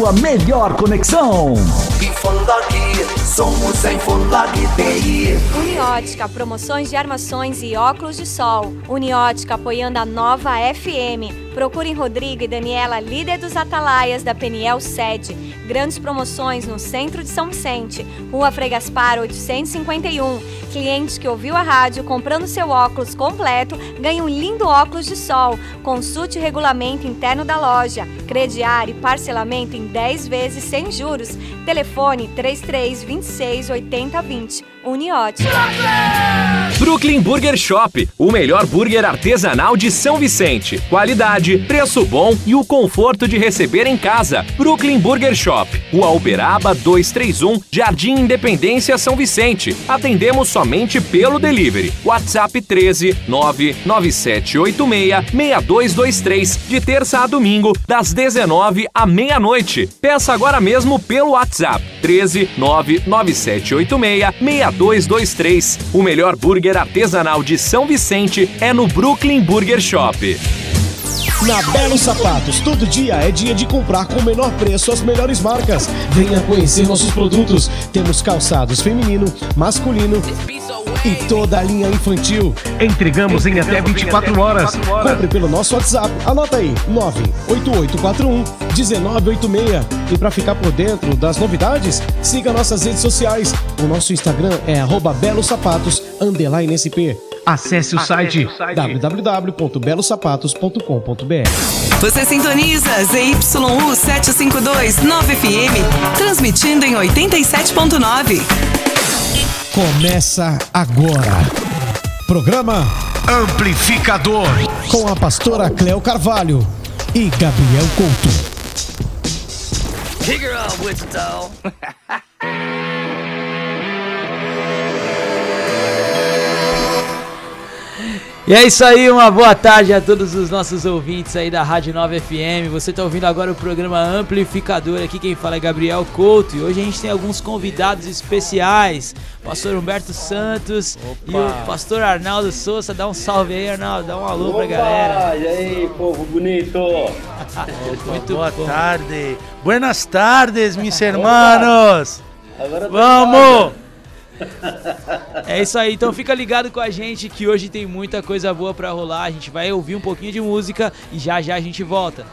sua melhor conexão. Somos em Inforlag TI. Uniótica, promoções de armações e óculos de sol. Uniótica apoiando a nova FM. Procurem Rodrigo e Daniela, líder dos Atalaias da Peniel Sede. Grandes promoções no centro de São Vicente, Rua Frei Gaspar 851. Cliente que ouviu a rádio comprando seu óculos completo ganha um lindo óculos de sol. Consulte o regulamento interno da loja. Crediário e parcelamento em 10 vezes sem juros. Telefone 33 26 80 20. Uniote. Brooklyn Burger Shop, o melhor burger artesanal de São Vicente. Qualidade, preço bom e o conforto de receber em casa. Brooklyn Burger Shop, Rua Uberaba 231, Jardim Independência, São Vicente. Atendemos somente pelo delivery. WhatsApp 13 99786 6223, de terça a domingo, das 19 à meia-noite. Peça agora mesmo pelo WhatsApp 13 99786 6223. O melhor burger artesanal de São Vicente é no Brooklyn Burger Shop. Na Belo Sapatos, todo dia é dia de comprar com o menor preço as melhores marcas. Venha conhecer nossos produtos. Temos calçados feminino, masculino e toda a linha infantil. Entregamos em até 24 horas. Compre pelo nosso WhatsApp. Anota aí: 98841 1986. E para ficar por dentro das novidades, siga nossas redes sociais. O nosso Instagram é arroba Belo Sapatos, underline SP. Acesse o site www.belosapatos.com.br. Você sintoniza ZYU 752 9FM, transmitindo em 87.9. Começa agora. Programa Amplificador com a pastora Cleo Carvalho e Gabriel Couto. Her off, Wichita. E é isso aí, uma boa tarde a todos os nossos ouvintes aí da Rádio 9 FM. Você está ouvindo agora o programa Amplificador. Aqui quem fala é Gabriel Couto. E hoje a gente tem alguns convidados especiais. Pastor Humberto Santos Opa. e o pastor Arnaldo Souza. Dá um salve aí, Arnaldo. Dá um alô Opa, pra galera. E aí, povo bonito? Muito Boa bom. tarde. Buenas tardes, mis hermanos. Agora tá Vamos! É isso aí, então fica ligado com a gente que hoje tem muita coisa boa pra rolar. A gente vai ouvir um pouquinho de música e já já a gente volta.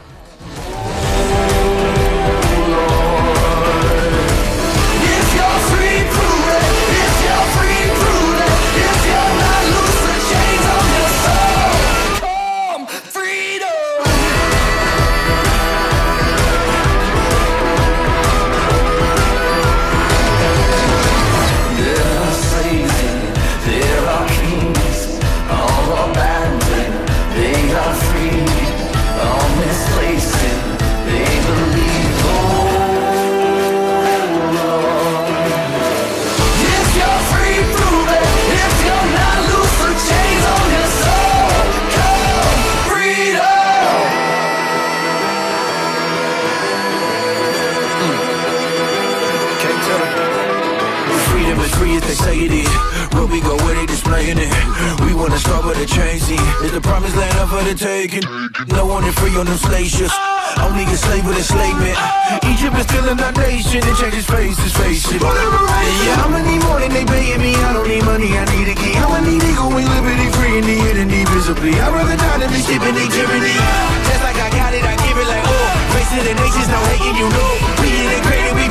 We wanna start with a scene. It's the promised land up for the taking. No one is free on them slave ships. Only a slave with enslavement. Egypt is still in our nation. It changes faces, face it. Yeah, I'ma need more than they paying me. I don't need money, I need a key. I'ma need equal and liberty, free and the enemy visibly. I'd rather die than be steeping in tyranny. Just like I got it, I give it like oh. Face to the nations, no hating, you know. We integrated, we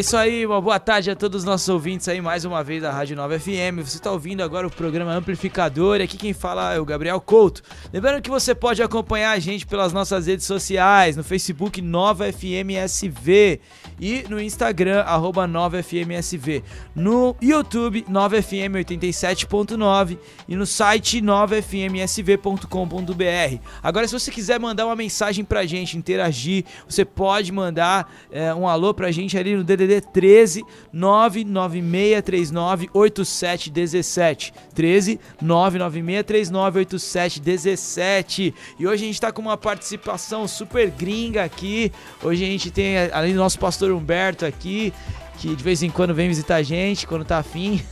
isso aí, uma boa tarde a todos os nossos ouvintes aí, mais uma vez da Rádio Nova FM. Você está ouvindo agora o programa Amplificador e aqui quem fala é o Gabriel Couto. Lembrando que você pode acompanhar a gente pelas nossas redes sociais, no Facebook Nova FM SV e no Instagram, arroba Nova FM SV. No YouTube, Nova FM 87.9 e no site novafmsv.com.br. Agora, se você quiser mandar uma mensagem pra gente, interagir, você pode mandar é, um alô pra gente ali no DDD 13 99639 8717. 13 99639 8717. E hoje a gente tá com uma participação super gringa aqui. Hoje a gente tem, além do nosso pastor Humberto aqui, que de vez em quando vem visitar a gente, quando tá afim.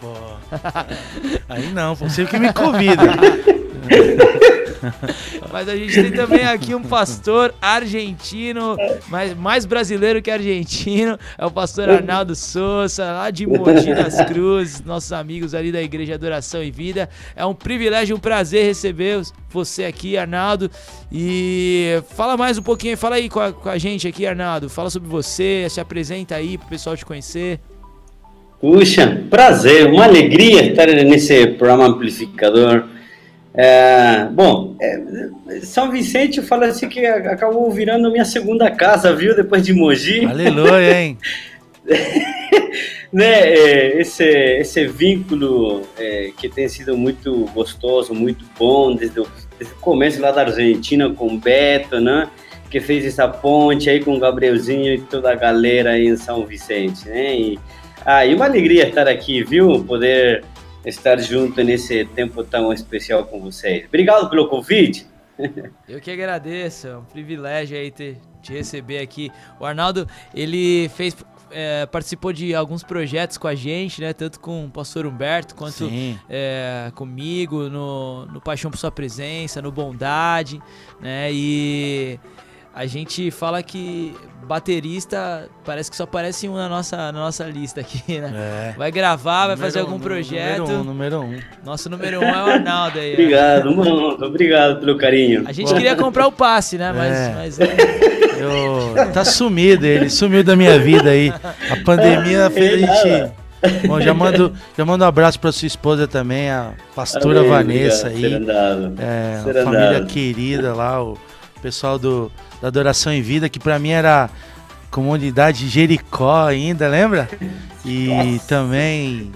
Pô, aí não, você que me convida. Mas a gente tem também aqui um pastor argentino, mas mais brasileiro que argentino, é o pastor Arnaldo Souza, lá de Mogi das Cruzes, nossos amigos ali da Igreja Adoração e Vida. É um privilégio, um prazer receber você aqui, Arnaldo. E fala mais um pouquinho, fala aí com a, com a gente aqui, Arnaldo. Fala sobre você, se apresenta aí pro pessoal te conhecer. Puxa, prazer, uma alegria estar nesse programa amplificador. É, bom, é, São Vicente eu falo assim que acabou virando minha segunda casa, viu? Depois de Mogi. Aleluia, hein? né, é, esse, esse vínculo é, que tem sido muito gostoso, muito bom, desde o, desde o começo lá da Argentina com o Beto, né? Que fez essa ponte aí com o Gabrielzinho e toda a galera aí em São Vicente, né? E, ah, e uma alegria estar aqui, viu? Poder estar junto nesse tempo tão especial com vocês. Obrigado pelo convite. Eu que agradeço, é um privilégio aí ter, te receber aqui. O Arnaldo, ele fez, é, participou de alguns projetos com a gente, né? Tanto com o pastor Humberto quanto é, comigo, no, no Paixão por Sua Presença, no Bondade, né? E a gente fala que baterista parece que só aparece um na nossa, na nossa lista aqui, né? É. Vai gravar, vai Número fazer um, algum número projeto. um, número um. Nosso número um é o Arnaldo aí. ó. Obrigado, mano. Obrigado pelo carinho. A gente queria comprar o passe, né? Mas, É. mas é. Eu, tá sumido ele, sumiu da minha vida aí. A pandemia fez a gente. Bom, já mando, já mando um abraço pra sua esposa também, a pastora Amém, Vanessa obrigado, aí. Serandado. É, uma Serandado. família querida lá, o pessoal do, da Adoração em Vida, que pra mim era comunidade Jericó ainda, lembra? E também,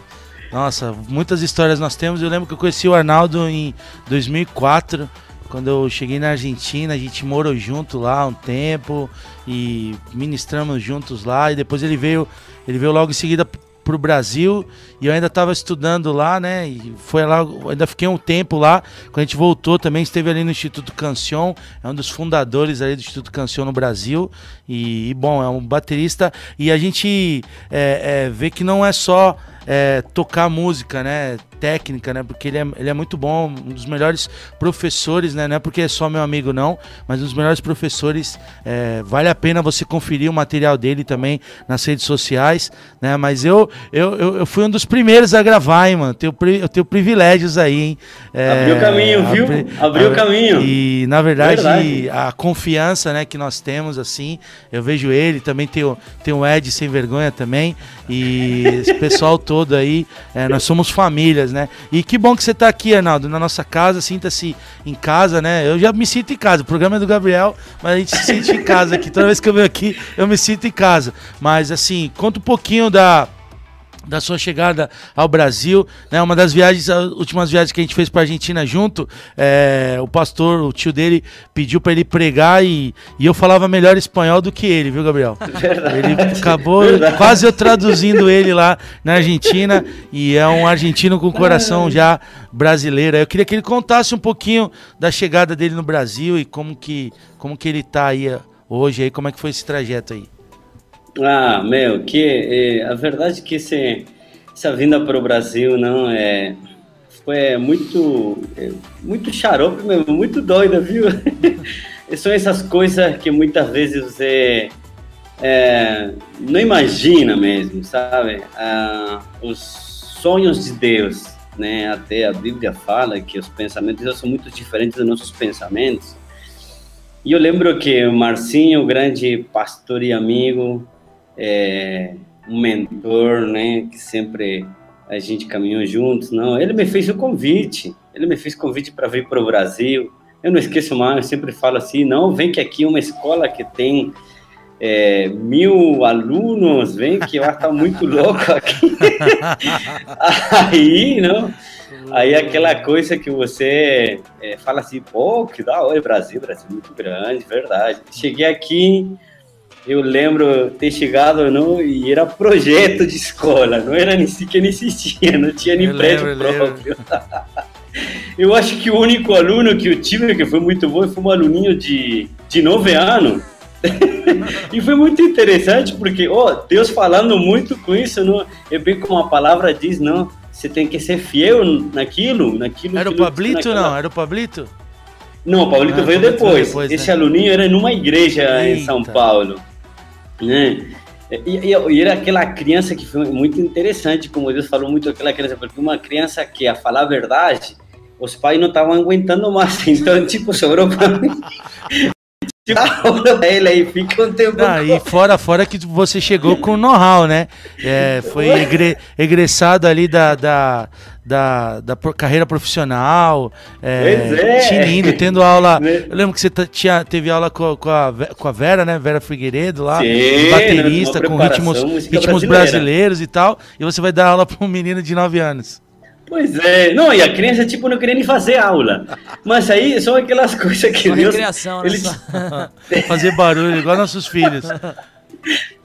nossa, muitas histórias nós temos. Eu lembro que eu conheci o Arnaldo em 2004, quando eu cheguei na Argentina, a gente morou junto lá um tempo e ministramos juntos lá. E depois ele veio, ele veio logo em seguida pro Brasil e eu ainda estava estudando lá, né? E foi lá, ainda fiquei um tempo lá. Quando a gente voltou também, esteve ali no Instituto Cancion, é um dos fundadores ali do Instituto Cancion no Brasil. E, e, bom, é um baterista e a gente é, é, vê que não é só é, tocar música, né? Técnica, né? Porque ele é, ele é muito bom, um dos melhores professores, né? Não é porque é só meu amigo, não, mas um dos melhores professores. é, vale a pena você conferir o material dele também nas redes sociais, né? Mas eu, eu, eu, eu fui um dos primeiros a gravar, hein, mano? Tenho, eu tenho privilégios aí, hein? É, Abriu caminho, viu? abri- Abriu abri- caminho. E, na verdade, Verdade. a confiança né, que nós temos, assim, eu vejo ele, também tem o, tem o Ed Sem Vergonha também, e esse pessoal todo aí, é, nós somos famílias, né? E que bom que você tá aqui, Arnaldo, na nossa casa, sinta-se em casa, né? Eu já me sinto em casa, o programa é do Gabriel, mas a gente se sente em casa aqui, toda vez que eu venho aqui, eu me sinto em casa. Mas, assim, conta um pouquinho da da sua chegada ao Brasil, né? Uma das viagens, as últimas viagens que a gente fez para Argentina junto, é, o pastor, o tio dele pediu para ele pregar e, e eu falava melhor espanhol do que ele, viu, Gabriel? Ele acabou Verdade. quase eu traduzindo ele lá na Argentina e é um argentino com coração já brasileiro. Eu queria que ele contasse um pouquinho da chegada dele no Brasil e como que como que ele tá aí eh, hoje aí, como é que foi esse trajeto aí? Ah, meu, que é, a verdade é que esse, essa vinda para o Brasil não é foi muito é, muito xarope mesmo, muito doida, viu? São essas coisas que muitas vezes você é, não imagina mesmo, sabe? Ah, os sonhos de Deus, né? Até a Bíblia fala que os pensamentos são muito diferentes dos nossos pensamentos. E eu lembro que o Marcinho, grande pastor e amigo, é, um mentor, né? Que sempre a gente caminhou juntos. Não, ele me fez o convite. Ele me fez convite para vir para o Brasil. Eu não esqueço mais, eu sempre falo assim, não, vem que aqui é uma escola que tem é, mil alunos, vem que eu estar muito louco aqui. Aí, não? Aí aquela coisa que você é, fala assim, pô, que da hora, Brasil, Brasil muito grande, verdade. Cheguei aqui, eu lembro ter chegado no, e era projeto de escola, não era nem sequer nem existia, não tinha nem Eu prédio lembro, eu próprio. eu acho que o único aluno que eu tive, que foi muito bom, foi um aluninho de, de 9 anos. e foi muito interessante porque, ó, Deus falando muito com isso, não? É bem como a palavra diz, não? Você tem que ser fiel naquilo, naquilo. Era o Pablito, naquela- não? Era o Pablito? não, o Paulito Ah, veio Pablito depois. veio depois, Esse né? aluninho era numa igreja em Eita. São Paulo, né? E, e- e era aquela criança que foi muito interessante, como Deus falou muito aquela criança, porque uma criança que, a falar a verdade, os pais não estavam aguentando mais, então, tipo, sobrou para mim. Tipo, a pra ele aí, fica um tempo. Ah, e fora, fora que você chegou com know-how, né? É, foi egre- egressado ali da, da, da, da carreira profissional. É, Pois é. Tinindo, tendo aula. Né? Eu lembro que você tinha, teve aula com, com, a, com a Vera, né? Vera Figueiredo lá. Sim, baterista, com ritmos, ritmos brasileiros e tal. E você vai dar aula para um menino de 9 anos. Pois é, não, e a criança, tipo, não queria nem fazer aula. Mas aí são aquelas coisas que Só Deus. recreação, né? ele- Só- Fazer barulho, igual nossos filhos.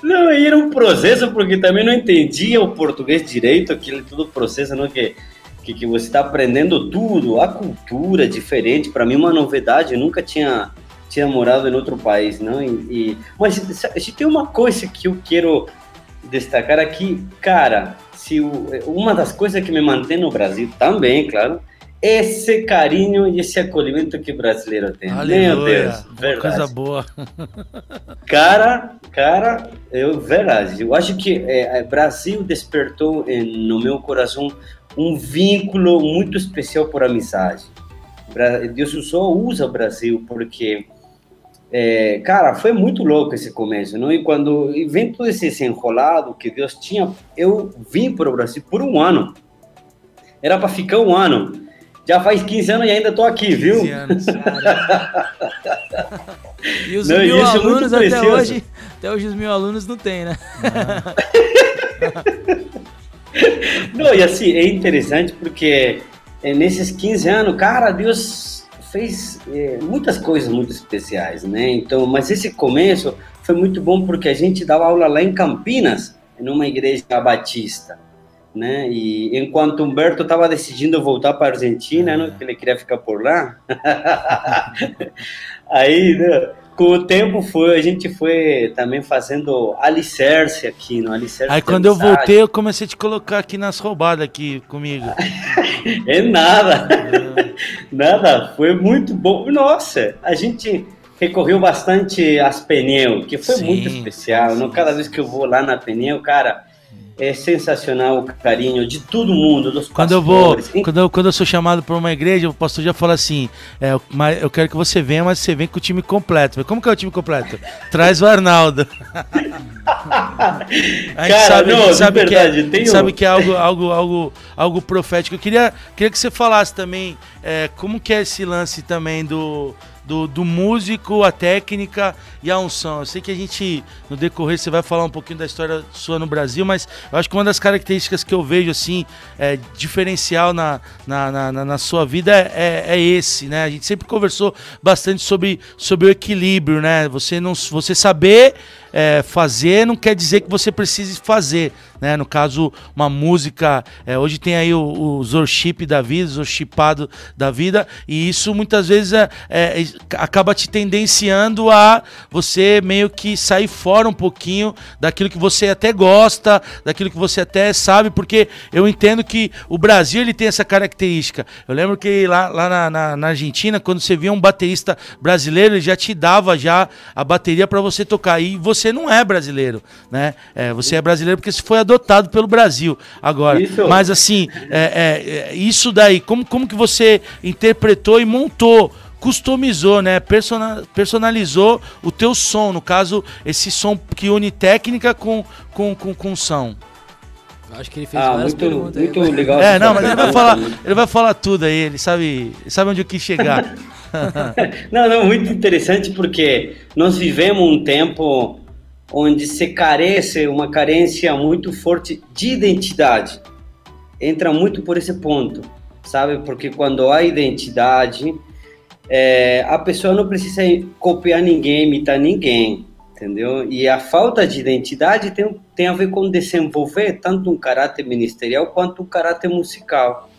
Não, e era um processo porque também não entendia o português direito, aquele todo processo, não que que, que você está aprendendo tudo, a cultura diferente, para mim uma novidade, eu nunca tinha tinha morado em outro país, não? E, e- mas se, se tem uma coisa que eu quero destacar aqui, cara, se o- uma das coisas que me mantém no Brasil também, claro, esse carinho e esse acolhimento que o brasileiro tem. Meu Aleluia. Deus, Uma verdade. coisa boa. Cara, cara, eu verdade. Eu acho que é, é, Brasil despertou em- no meu coração um vínculo muito especial por amizade. Deus só usa o Brasil porque, é, cara, foi muito louco esse começo, não? E quando e vem todo esse desenrolado que Deus tinha, eu vim para o Brasil por um ano. Era para ficar um ano. Já faz 15 anos e ainda tô aqui, viu? 15 anos. E os Não, mil é alunos até precioso. hoje, até hoje os mil alunos não tem, né? Não, e assim, é interessante porque é, nesses 15 anos, cara, Deus fez é, muitas coisas muito especiais, né? Então, mas esse começo foi muito bom porque a gente dava aula lá em Campinas, numa igreja batista, né? E enquanto Humberto estava decidindo voltar para a Argentina, né? Que ele queria ficar por lá. Aí, né, com o tempo foi, a gente foi também fazendo alicerce aqui, no alicerce. Aí quando eu amizade. voltei, eu comecei a te colocar aqui nas roubadas aqui comigo. É nada. nada. Foi muito bom. Nossa, a gente recorreu bastante às pneu, que foi Sim, muito especial. sim? Cada vez que eu vou lá na pneu, cara, é sensacional o carinho de todo mundo, dos Quando eu vou, pastores. quando eu, quando eu sou chamado para uma igreja, o pastor já fala assim: é, eu- mas eu quero que você venha, mas você vem com o time completo. Como que é o time completo? Traz o Arnaldo. A gente Cara, sabe, a não, gente de sabe que é, verdade, tem um- sabe que é algo, algo, algo, algo profético. Eu queria, queria que você falasse também é, como que é esse lance também do, do, do músico, a técnica e a unção. Eu sei que a gente, no decorrer, você vai falar um pouquinho da história sua no Brasil, mas eu acho que uma das características que eu vejo, assim, é, diferencial na, na, na, na- sua vida é, é esse, né? A gente sempre conversou bastante sobre, sobre o equilíbrio, né? Você, não, você saber é, fazer não quer dizer que você precise fazer, né? No caso, uma música, é, hoje tem aí o, o Zorship da vida, Zorshipado da vida, e isso muitas vezes é, é, acaba te tendenciando a você meio que sair fora um pouquinho daquilo que você até gosta, daquilo que você até sabe, porque eu entendo que o Brasil ele tem essa característica. Eu lembro que lá, lá na, na- na Argentina, quando você via um baterista brasileiro, ele já te dava já a bateria para você tocar. E você não é brasileiro, né? É, você é brasileiro porque você foi adotado pelo Brasil. Agora, Isso. mas assim, é, é, é, isso daí, como, como que você interpretou e montou customizou, né? Persona, personalizou o teu som. No caso, esse som que une técnica com, com, com, com som. Acho que ele fez Ah, várias muito, perguntas aí. muito legal. É, não, mas ele vai falar, ele vai falar tudo aí, ele sabe, sabe onde eu quis chegar. Não, não, muito interessante porque nós vivemos um tempo onde se carece uma carência muito forte de identidade. Entra muito por esse ponto, sabe? Porque quando há identidade, é, a pessoa não precisa copiar ninguém, imitar ninguém, entendeu? E a falta de identidade tem, tem a ver com desenvolver tanto um caráter ministerial quanto um caráter musical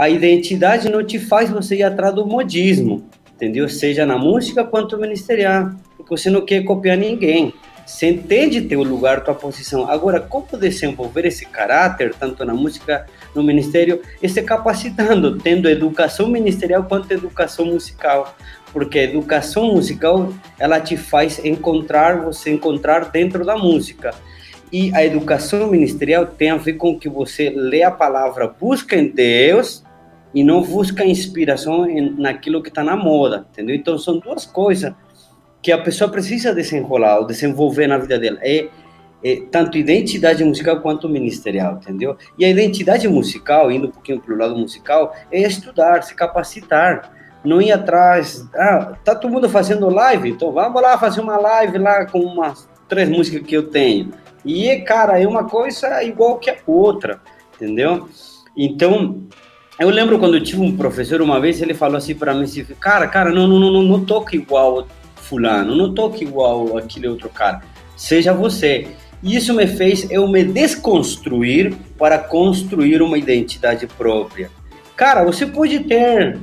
a identidade não te faz você ir atrás do modismo, entendeu? Seja na música quanto ministerial, porque você não quer copiar ninguém. Você entende teu lugar, tua posição. Agora, como desenvolver esse caráter, tanto na música, no ministério, e se capacitando, tendo educação ministerial quanto educação musical. Porque a educação musical, ela te faz encontrar, você encontrar dentro da música. E a educação ministerial tem a ver com que você lê a palavra, busca em Deus e não busca inspiração naquilo que está na moda, entendeu? Então são duas coisas que a pessoa precisa desenrolar ou desenvolver na vida dela. É, é tanto identidade musical quanto ministerial, entendeu? E a identidade musical, indo um pouquinho para o lado musical, é estudar, se capacitar, não ir atrás. Ah, tá todo mundo fazendo live, então vamos lá fazer uma live lá com umas três músicas que eu tenho. E, cara, é uma coisa igual que a outra, entendeu? Então, eu lembro quando eu tive um professor uma vez, ele falou assim para mim, assim, cara, cara, não, não, não, não toca igual fulano, não toca igual aquele outro cara, seja você. Isso me fez eu me desconstruir para construir uma identidade própria. Cara, você pode ter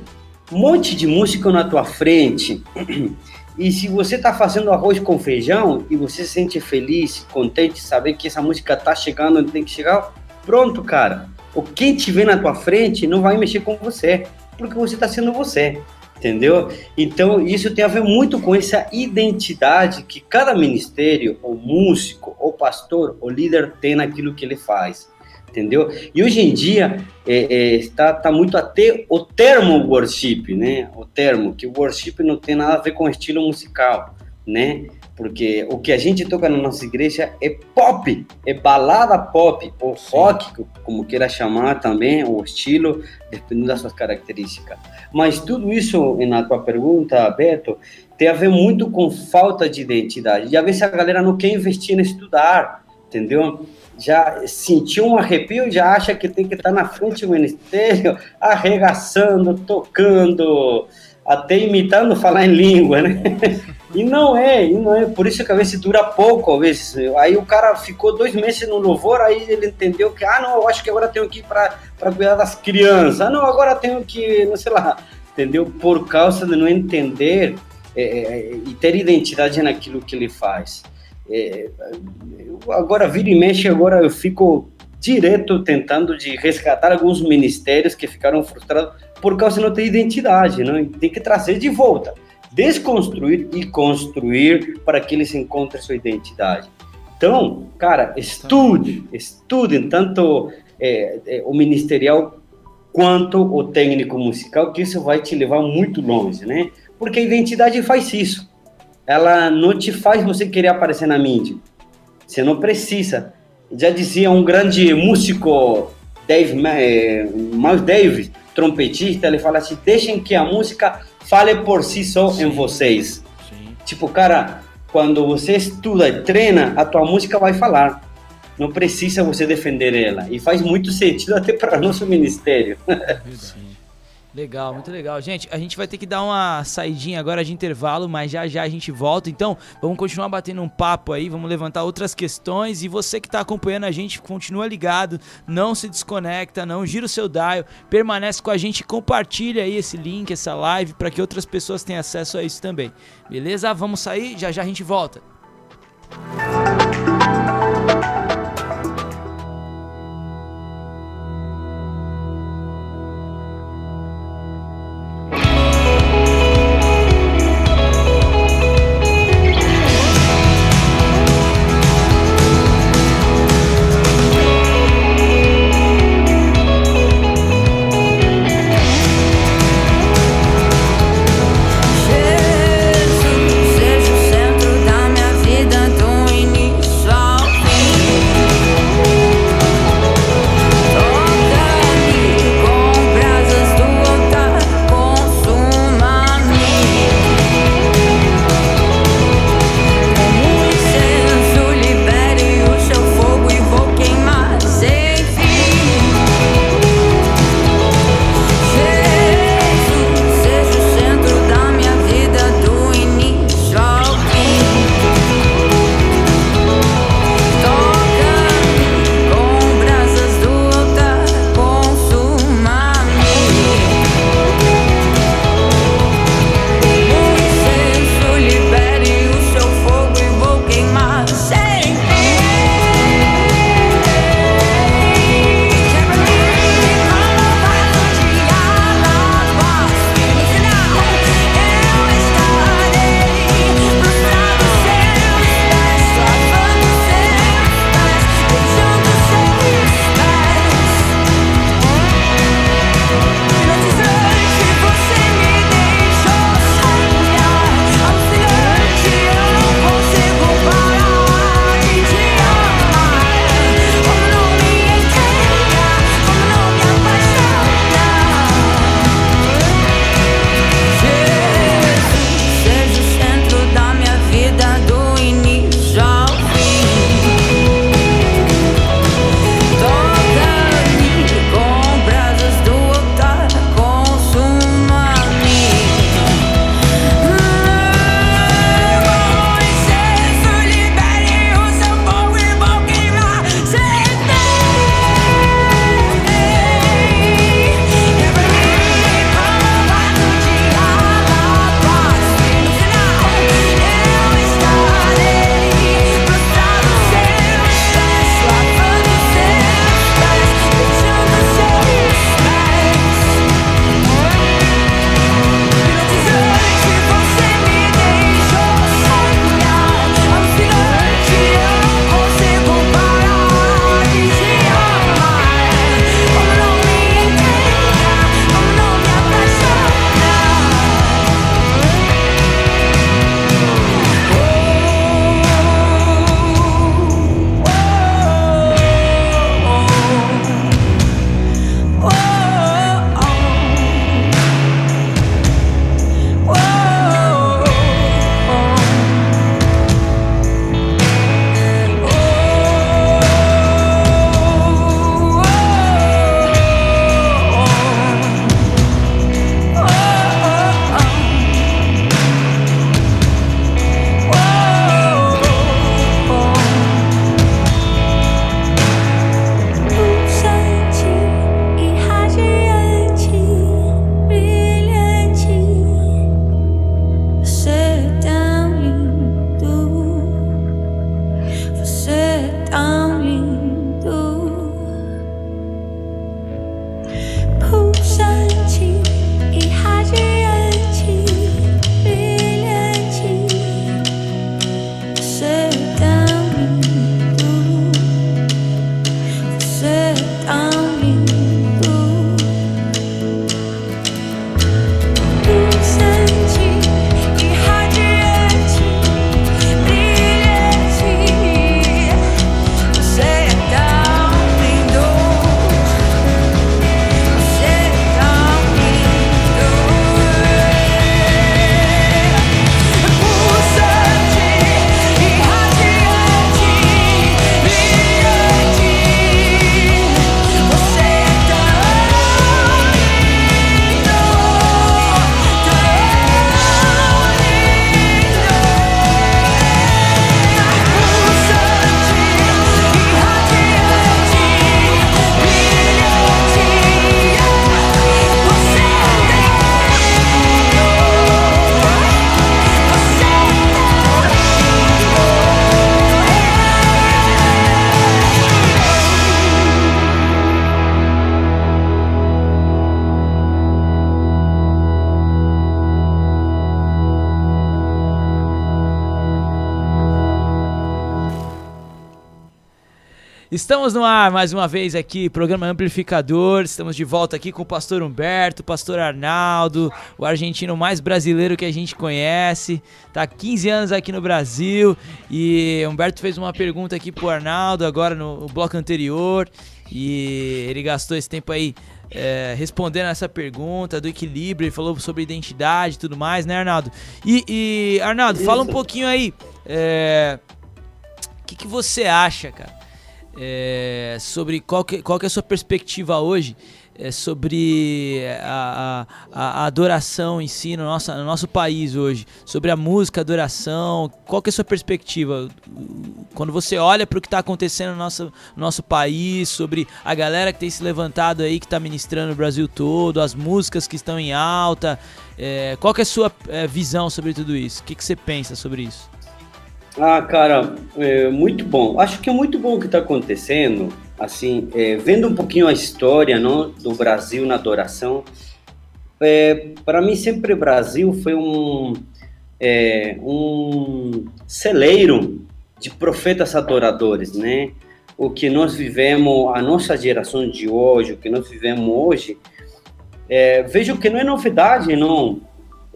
um monte de música na tua frente, e se você está fazendo arroz com feijão e você se sente feliz, contente, saber que essa música está chegando onde tem que chegar, pronto, cara. O quem te vê na tua frente não vai mexer com você, porque você está sendo você, entendeu? Então, isso tem a ver muito com essa identidade que cada ministério, ou músico, ou pastor, ou líder tem naquilo que ele faz, entendeu? E hoje em dia, é, é, está, está muito até o termo worship, né? O termo, que worship não tem nada a ver com estilo musical, né? Porque o que a gente toca na nossa igreja é pop, é balada pop, ou rock, como queira chamar também, o estilo, dependendo das suas características. Mas tudo isso, na tua pergunta, Beto, tem a ver muito com falta de identidade. E às vezes a galera não quer investir em estudar, entendeu? Já sentiu um arrepio, já acha que tem que estar na frente do ministério, arregaçando, tocando, até imitando falar em língua, né? E não é, e não é. Por isso que às vezes dura pouco, às vezes. Aí o cara ficou dois meses no louvor, aí ele entendeu que, ah, não, eu acho que agora tenho que ir para cuidar das crianças. Ah, não, agora tenho que, não sei lá, entendeu? Por causa de não entender é, é, e ter identidade naquilo que ele faz. É, agora, vira e mexe, agora eu fico direto tentando de resgatar alguns ministérios que ficaram frustrados por causa de não ter identidade, não? tem que trazer de volta desconstruir e construir para que eles encontrem sua identidade. Então, cara, estude, estudem tanto é, é, o ministerial quanto o técnico musical, que isso vai te levar muito longe, né? Porque a identidade faz isso. Ela não te faz você querer aparecer na mídia. Você não precisa. Já dizia um grande músico, Dave, Miles Davis, trompetista, ele fala assim: deixem que a música fale por si só Sim. em vocês. Sim. Tipo, cara, quando você estuda e treina, a tua música vai falar. Não precisa você defender ela. E faz muito sentido até para nosso ministério. Sim. Legal, muito legal. Gente, a gente vai ter que dar uma saidinha agora de intervalo, mas já já a gente volta. Então, vamos continuar batendo um papo aí, vamos levantar outras questões. E você que está acompanhando a gente, continua ligado, não se desconecta, não gira o seu dial, permanece com a gente, compartilha aí esse link, essa live, para que outras pessoas tenham acesso a isso também. Beleza? Vamos sair, já já a gente volta. Estamos no ar mais uma vez aqui, programa Amplificador. Estamos de volta aqui com o pastor Humberto, o pastor Arnaldo, o argentino mais brasileiro que a gente conhece. Tá há 15 anos aqui no Brasil e Humberto fez uma pergunta aqui pro Arnaldo agora no bloco anterior e ele gastou esse tempo aí é, respondendo essa pergunta do equilíbrio, ele falou sobre identidade e tudo mais, né, Arnaldo? E, e Arnaldo, fala um pouquinho aí. É, o que, que você acha, cara, é, sobre qual que, qual que é a sua perspectiva hoje é, sobre a, a, a, adoração em si no nosso, no nosso país hoje, sobre a música, a adoração, qual que é a sua perspectiva quando você olha para o que está acontecendo no nosso, no nosso país, sobre a galera que tem se levantado aí, que está ministrando o Brasil todo, as músicas que estão em alta, é, qual que é a sua é, visão sobre tudo isso? O que, que você pensa sobre isso? Ah, cara, é muito bom. Acho que é muito bom o que está acontecendo. Assim, é, vendo um pouquinho a história não, do Brasil na adoração, é, para mim sempre o Brasil foi um, é, um celeiro de profetas adoradores, né? O que nós vivemos, a nossa geração de hoje, o que nós vivemos hoje, é, vejo que não é novidade, não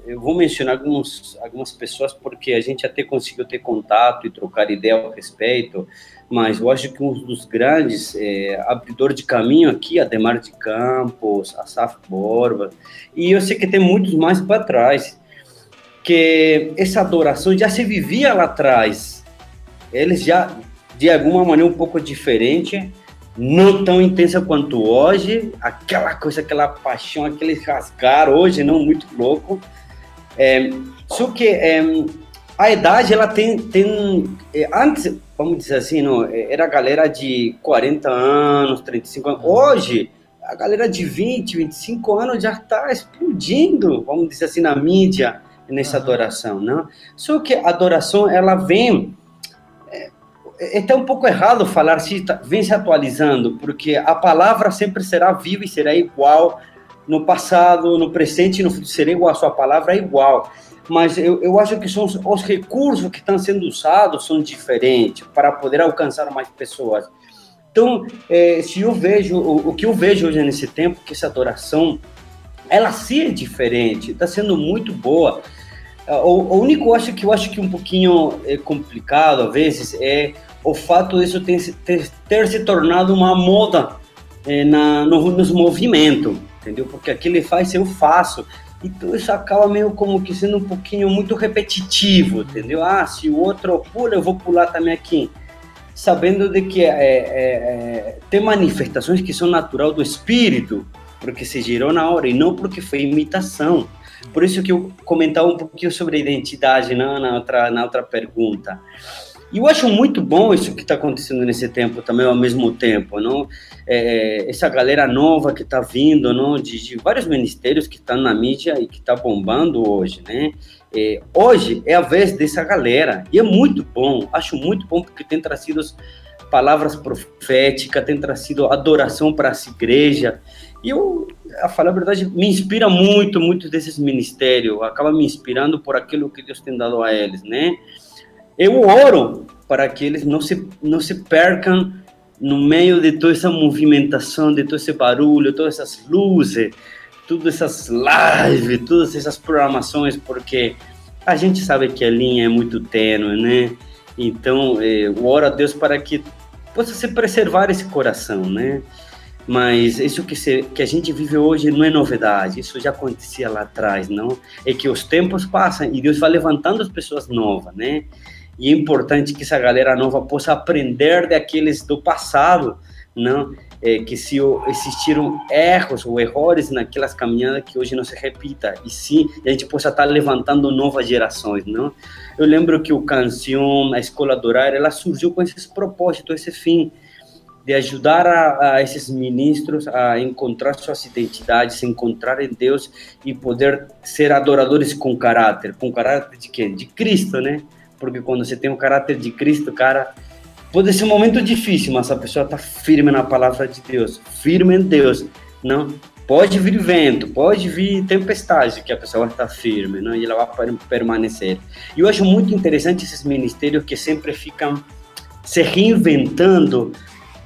eu vou mencionar alguns, algumas pessoas porque a gente até conseguiu ter contato e trocar ideia ao respeito, mas eu acho que um dos grandes é, abridor de caminho aqui, Ademar de Campos, Asaf Borba, e eu sei que tem muitos mais para trás, que essa adoração já se vivia lá atrás, eles já, de alguma maneira, um pouco diferente, não tão intensa quanto hoje, aquela coisa, aquela paixão, aquele rasgar hoje, não muito louco, é, só que é, a idade, ela tem, tem é, antes, vamos dizer assim, não, é, era a galera de 40 anos, 35 anos. Hoje, a galera de 20, 25 anos já está explodindo, vamos dizer assim, na mídia, nessa uhum. adoração, não? Só que a adoração, ela vem... É, é até um pouco errado falar se tá, vem se atualizando, porque a palavra sempre será viva e será igual no passado, no presente e no futuro seria igual, a sua palavra é igual. Mas eu, eu acho que são os, os recursos que estão sendo usados são diferentes para poder alcançar mais pessoas. Então, é, se eu vejo, o, o, que eu vejo hoje nesse tempo, que essa adoração, ela sim é diferente, está sendo muito boa. O, o único acho que eu acho que um pouquinho é complicado, às vezes, é o fato disso ter, ter, ter se tornado uma moda é, na, no, nos movimentos entendeu? Porque aquilo ele faz, eu faço. Então isso acaba meio como que sendo um pouquinho muito repetitivo, entendeu? Ah, se o outro pula, eu vou pular também aqui. Sabendo de que é, é, é, tem manifestações que são natural do espírito, porque se gerou na hora, e não porque foi imitação. Por isso que eu comentava um pouquinho sobre a identidade né, na, outra, na outra pergunta. E eu acho muito bom isso que está acontecendo nesse tempo também, ao mesmo tempo, não? É, essa galera nova que está vindo, não? De, de, vários ministérios que estão na mídia e que está bombando hoje, né? É, hoje é a vez dessa galera e é muito bom, acho muito bom porque tem trazido palavras proféticas, tem trazido adoração para essa igreja. E eu, a falar a verdade, me inspira muito, muito desses ministérios, acaba me inspirando por aquilo que Deus tem dado a eles, né? Eu oro para que eles não se, não se percam no meio de toda essa movimentação, de todo esse barulho, todas essas luzes, todas essas lives, todas essas programações, porque a gente sabe que a linha é muito tênue, né? Então, eh, eu oro a Deus para que possa se preservar esse coração, né? Mas isso que, se, que a gente vive hoje não é novidade, isso já acontecia lá atrás, não? É que os tempos passam e Deus vai levantando as pessoas novas, né? E é importante que essa galera nova possa aprender daqueles do passado, não? É, que se existiram erros ou erros naquelas caminhadas que hoje não se repita e sim a gente possa estar levantando novas gerações não eu lembro que o canção a escola Dorar ela surgiu com esses propósitos esse fim de ajudar a, a, esses ministros a encontrar suas identidades, se encontrar em Deus e poder ser adoradores com caráter, com caráter de quem? De Cristo, né? Porque quando você tem o caráter de Cristo, cara, pode ser um momento difícil, mas a pessoa está firme na palavra de Deus, firme em Deus, não? Pode vir vento, pode vir tempestade, que a pessoa está firme, não? E ela vai permanecer. E eu acho muito interessante esses ministérios que sempre ficam se reinventando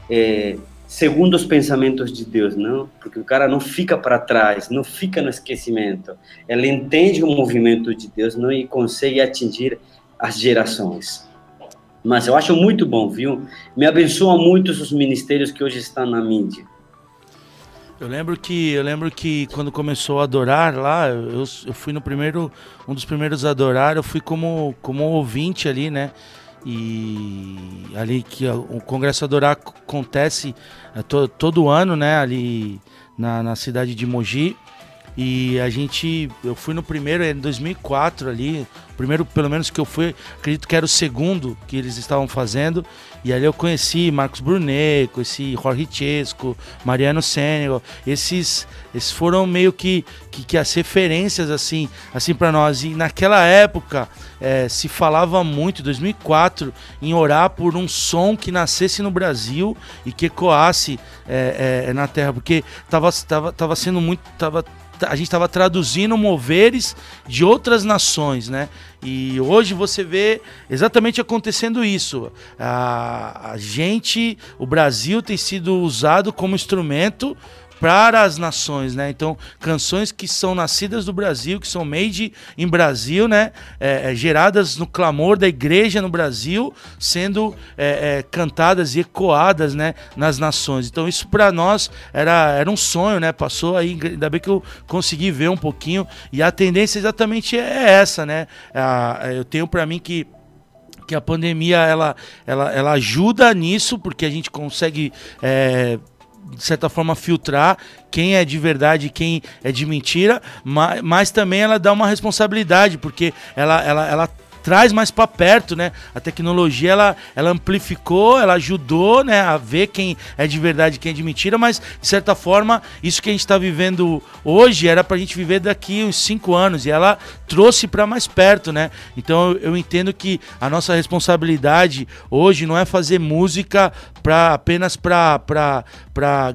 é, segundo os pensamentos de Deus, não? Porque o cara não fica para trás, não fica no esquecimento. Ele entende o movimento de Deus, não? E consegue atingir as gerações. Mas eu acho muito bom, viu? Me abençoa muito os ministérios que hoje estão na mídia. Eu lembro que eu lembro que quando começou a adorar lá, eu, eu fui no primeiro um dos primeiros a adorar, eu fui como como ouvinte ali, né? E ali que o Congresso Adorar acontece é, to, todo ano, né? Ali na, na cidade de Mogi. E a gente, eu fui no primeiro em 2004 ali, primeiro pelo menos que eu fui, acredito que era o segundo que eles estavam fazendo. E ali eu conheci Marcos Brunet, conheci Jorge Chesco, Mariano Senegal. Esses, esses foram meio que, que, que as referências assim, assim para nós. E naquela época é, se falava muito, em 2004, em orar por um som que nascesse no Brasil e que ecoasse é, é, na Terra, porque estava tava, tava sendo muito, tava a gente estava traduzindo moveres de outras nações, né? E hoje você vê exatamente acontecendo isso. A, a gente, o Brasil tem sido usado como instrumento para as nações, né? Então, canções que são nascidas do Brasil, que são made em Brasil, né? É, é, geradas no clamor da igreja no Brasil, sendo é, é cantadas e ecoadas, né? Nas nações. Então, isso para nós era, era um sonho, né? Passou aí, ainda bem que eu consegui ver um pouquinho. E a tendência exatamente é essa, né? eu tenho para mim que que a pandemia ela, ela, ela ajuda nisso porque a gente consegue é, de certa forma, filtrar quem é de verdade e quem é de mentira, mas, mas também ela dá uma responsabilidade, porque ela, ela, ela traz mais para perto, né? A tecnologia ela, ela amplificou, ela ajudou, né, a ver quem é de verdade quem é de mentira, mas de certa forma isso que a gente está vivendo hoje era para a gente viver daqui uns cinco anos e ela trouxe para mais perto, né? Então eu, eu entendo que a nossa responsabilidade hoje não é fazer música para apenas para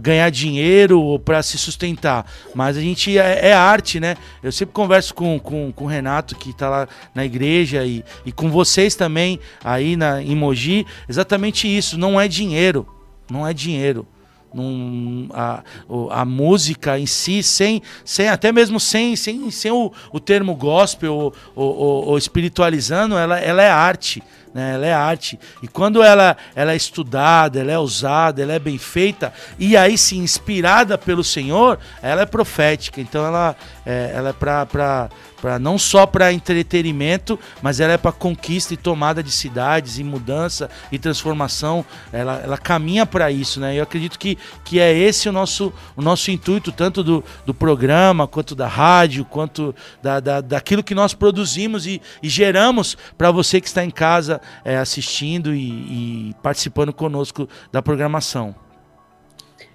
ganhar dinheiro ou para se sustentar, mas a gente é, é, arte, né? Eu sempre converso com, com, com o Renato que está lá na igreja e e, com vocês também aí na, em Mogi, exatamente isso. Não é dinheiro. Não é dinheiro. Num, a, a música em si, sem, sem até mesmo sem, sem, sem o, o termo gospel ou, ou, ou espiritualizando, ela, ela é arte né? Ela é arte. E quando ela, ela é estudada, ela é usada, ela é bem feita, e aí sim, inspirada pelo Senhor, ela é profética. Então ela é, ela é para para não só para entretenimento, mas ela é para conquista e tomada de cidades e mudança e transformação. Ela, ela caminha para isso, né? Eu acredito que, que é esse o nosso, o nosso intuito, tanto do, do programa, quanto da rádio, quanto da, da, daquilo que nós produzimos e, e geramos para você que está em casa é, assistindo e, e participando conosco da programação.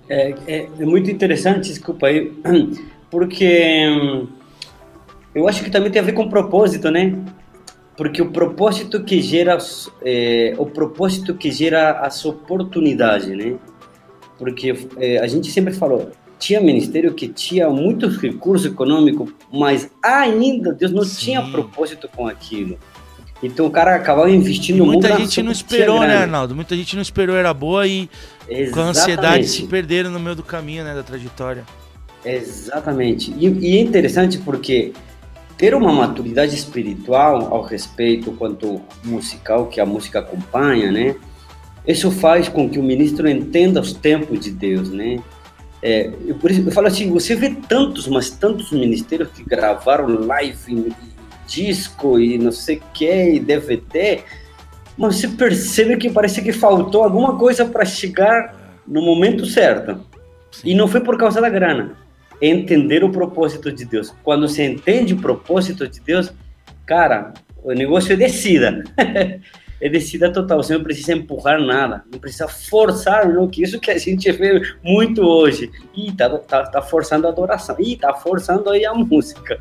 É, é, é, muito interessante, desculpa aí, porque hum, eu acho que também tem a ver com propósito, né? Porque o propósito que gera é, o propósito que gera as oportunidades, né? Porque é, a gente sempre falou tinha ministério que tinha muitos recursos econômicos, mas ainda Deus não Sim. tinha propósito com aquilo. Então o cara acabava investindo e muita gente não esperou, né, Arnaldo? Muita gente não esperou, era boa e Exatamente. com a ansiedade se perderam no meio do caminho, né, da trajetória. Exatamente. E, e é interessante porque ter uma maturidade espiritual ao respeito quanto musical que a música acompanha, né? Isso faz com que o ministro entenda os tempos de Deus, né? É, eu, por isso, eu falo assim, você vê tantos, mas tantos ministérios que gravaram live disco e não sei o que, e DVD, mas você percebe que parece que faltou alguma coisa para chegar no momento certo. Sim. E não foi por causa da grana. Entender o propósito de Deus. Quando você entende o propósito de Deus, cara, o negócio é descida. é descida total. Você não precisa empurrar nada, não precisa forçar, não, que isso que a gente vê muito hoje. E tá, tá, tá forçando a adoração, e tá forçando aí a música.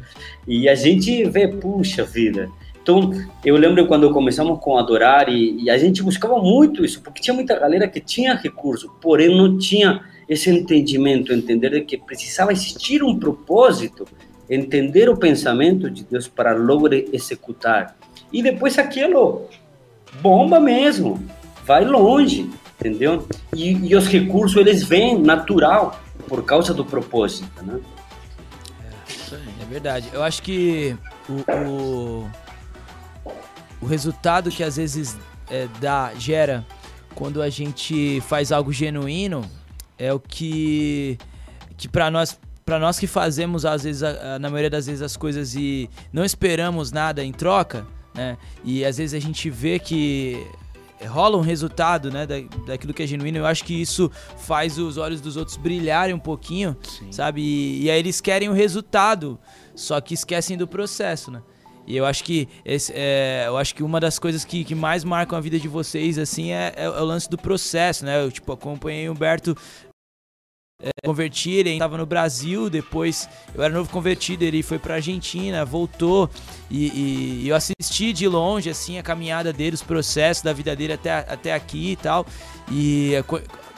E a gente vê, puxa vida. Então, eu lembro quando começamos com adorar e, e a gente buscava muito isso, porque tinha muita galera que tinha recurso, porém não tinha esse entendimento, entender que precisava existir um propósito, entender o pensamento de Deus para logo executar. E depois aquilo bomba mesmo, vai longe. entendeu? E, e os recursos eles vêm natural por causa do propósito, né? É verdade. Eu acho que o, o, o resultado que às vezes é, dá, gera quando a gente faz algo genuíno é o que, que para nós para nós que fazemos às vezes a- a- na maioria das vezes as coisas e não esperamos nada em troca, né? E às vezes a gente vê que rola um resultado, né, da, daquilo que é genuíno. Eu acho que isso faz os olhos dos outros brilharem um pouquinho, sabe? E, e aí eles querem o resultado, só que esquecem do processo, né? E eu acho que esse, é, eu acho que uma das coisas que, que mais marcam a vida de vocês assim é, é o lance do processo, né? Eu tipo acompanhei o Humberto é, ele estava no Brasil, depois eu era novo convertido, ele foi pra Argentina, voltou e, e- eu assisti de longe assim a caminhada dele, os processos da vida dele até, até aqui e tal. E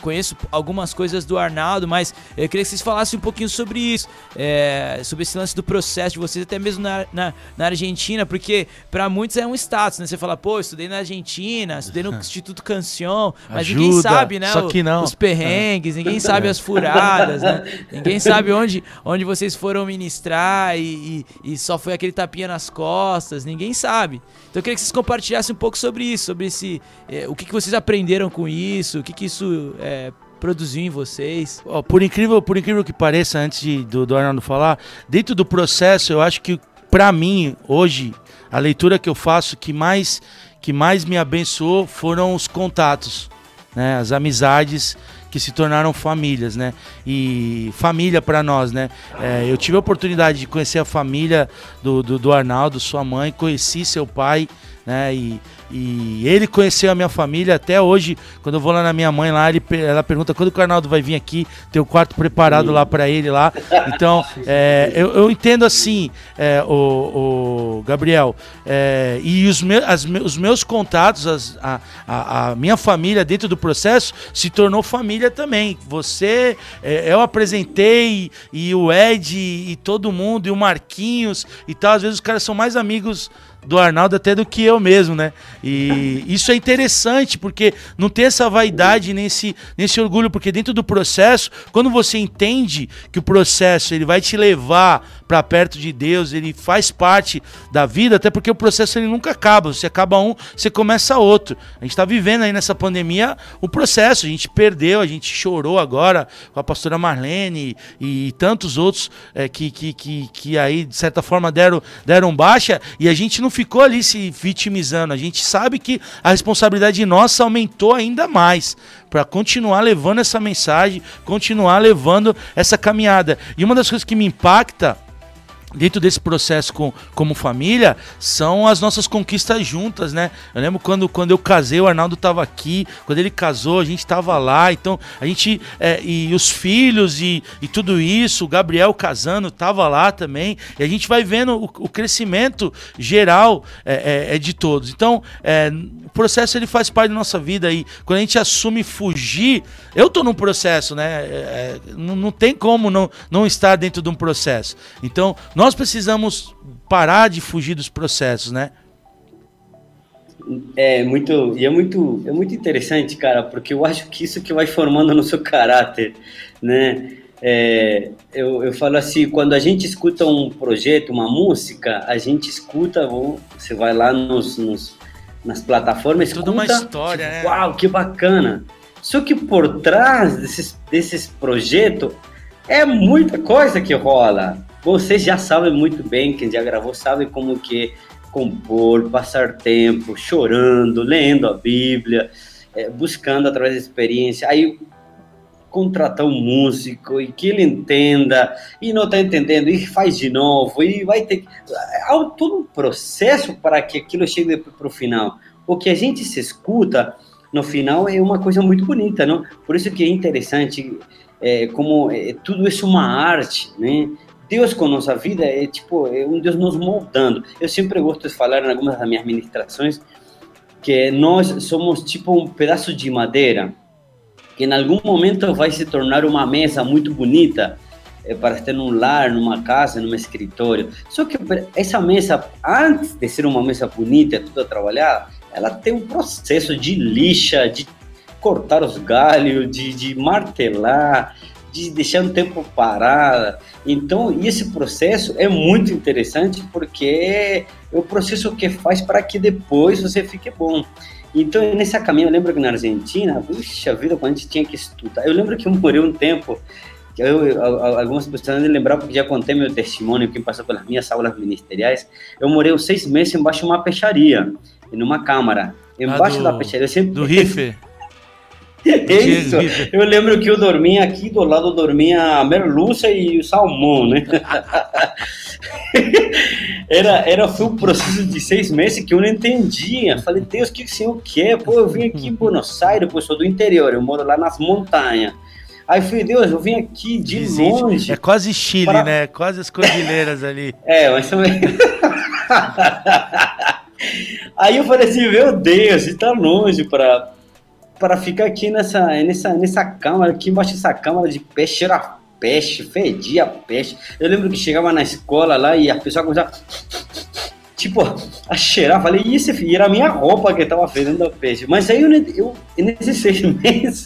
conheço algumas coisas do Arnaldo, mas eu queria que vocês falassem um pouquinho sobre isso, é, sobre esse lance do processo de vocês, até mesmo na, na, na Argentina, porque pra muitos é um status, né? Você fala, pô, estudei na Argentina, estudei no Instituto Cancion, mas ninguém Ajuda, sabe, né? só que não. Os perrengues, ninguém sabe as furadas, né? Ninguém sabe onde, onde vocês foram ministrar e, e, e só foi aquele tapinha nas costas, ninguém sabe. Então eu queria que vocês compartilhassem um pouco sobre isso, sobre esse. eh, o que, que vocês aprenderam com isso, o que, que isso eh, produziu em vocês. Por incrível, por incrível que pareça, antes de- do, do Arnaldo falar, dentro do processo, eu acho que pra mim hoje a leitura que eu faço que mais que mais me abençoou foram os contatos, né, as amizades que se tornaram famílias, né? E família pra nós, né? É, eu tive a oportunidade de conhecer a família do, do, do Arnaldo, sua mãe, conheci seu pai, né? E, e ele conheceu a minha família até hoje. Quando eu vou lá na minha mãe lá, ele, ela pergunta quando o Arnaldo vai vir aqui. Tem o quarto preparado lá pra ele lá. Então, é, eu, eu entendo assim, é, o, o Gabriel, é, e os, me, as os meus contatos, as- a, a, a minha família dentro do processo se tornou família também. Você, é, eu apresentei e o Ed e todo mundo e o Marquinhos e tal. Às vezes os caras são mais amigos do Arnaldo até do que eu mesmo, né? E isso é interessante porque não tem essa vaidade nesse, nesse orgulho, porque dentro do processo, quando você entende que o processo ele vai te levar para perto de Deus, ele faz parte da vida, até porque o processo ele nunca acaba. Você acaba um, você começa outro. A gente está vivendo aí nessa pandemia o processo. A gente perdeu, a gente chorou agora com a pastora Marlene e, e tantos outros é, que, que, que, que aí, de certa forma, deram, deram baixa e a gente não ficou ali se vitimizando. A gente sabe que a responsabilidade nossa aumentou ainda mais para continuar levando essa mensagem, continuar levando essa caminhada. E uma das coisas que me impacta dentro desse processo com, como família são as nossas conquistas juntas, né? Eu lembro quando, quando eu casei, o Arnaldo estava aqui, quando ele casou, a gente estava lá, então a gente, é, e os filhos e, e tudo isso, o Gabriel casando estava lá também, e a gente vai vendo o, o crescimento geral é, é, é de todos. Então, é, o processo ele faz parte da nossa vida e quando a gente assume fugir, eu tô num processo, né? É, é, não, não tem como não, não estar dentro de um processo. Então, nós precisamos parar de fugir dos processos, né? É muito, e é muito, é muito interessante, cara, porque eu acho que isso que vai formando no seu caráter, né? É, eu, eu falo assim, quando a gente escuta um projeto, uma música, a gente escuta, você vai lá nos, nos- nas plataformas, Toda uma escuta, história, tipo, né? Uau, que bacana! Só que por trás desses, desses projetos é muita coisa que rola. Vocês já sabem muito bem, quem já gravou sabe como que é compor, passar tempo chorando, lendo a Bíblia, eh, buscando através da experiência. Aí contratar um músico e que ele entenda e não está entendendo e faz de novo e vai ter há todo um processo para que aquilo chegue para o final. O que a gente se escuta no final é uma coisa muito bonita, não? Por isso que é interessante é, como é, tudo isso é uma arte, né? Deus com nossa vida é tipo é um Deus nos moldando. Eu sempre gosto de falar em algumas das minhas ministrações que nós somos tipo um pedaço de madeira que em algum momento vai se tornar uma mesa muito bonita eh, para estar num lar, numa casa, num escritório. Só que essa mesa, antes de ser uma mesa bonita, toda trabalhada, ela tem um processo de lixa, de, cortar os galhos, de, de martelar, de deixar um tempo parado. Então, esse processo é muito interessante porque é o processo que faz para que depois você fique bom. Então, nesse caminho, eu lembro que na Argentina, puxa vida, quando a gente tinha que estudar. Eu lembro que eu morei um tempo, que eu, eu- algumas pessoas devem lembrar, porque já contei meu testemunho, quem passou pelas minhas aulas ministeriais. Eu morei uns seis meses embaixo de uma peixaria, numa câmara. Embaixo do- da peixaria. Sempre... Do Riff. É isso. Eu lembro que eu dormia aqui, do lado dormia a merluça e o salmão, né? Era, era, foi um processo de seis meses que eu não entendia. Falei, Deus, o que o senhor quer? Pô, eu vim aqui em Buenos Aires, pô, eu sou do interior, eu moro lá nas montanhas. Aí eu falei, Deus, eu vim aqui de Visite. longe. É quase Chile, Para- né? Quase as cordilheiras ali. É, mas também. Aí eu falei assim, meu Deus, está longe para para ficar aqui nessa nessa nessa câmara, aqui embaixo dessa câmara de peixe, era peixe, fedia peixe. Eu lembro que chegava na escola lá e a pessoa começava tipo a cheirar, falei, e esse filho, era a minha roupa que estava fedendo a peixe. Mas aí eu, eu nesses seis meses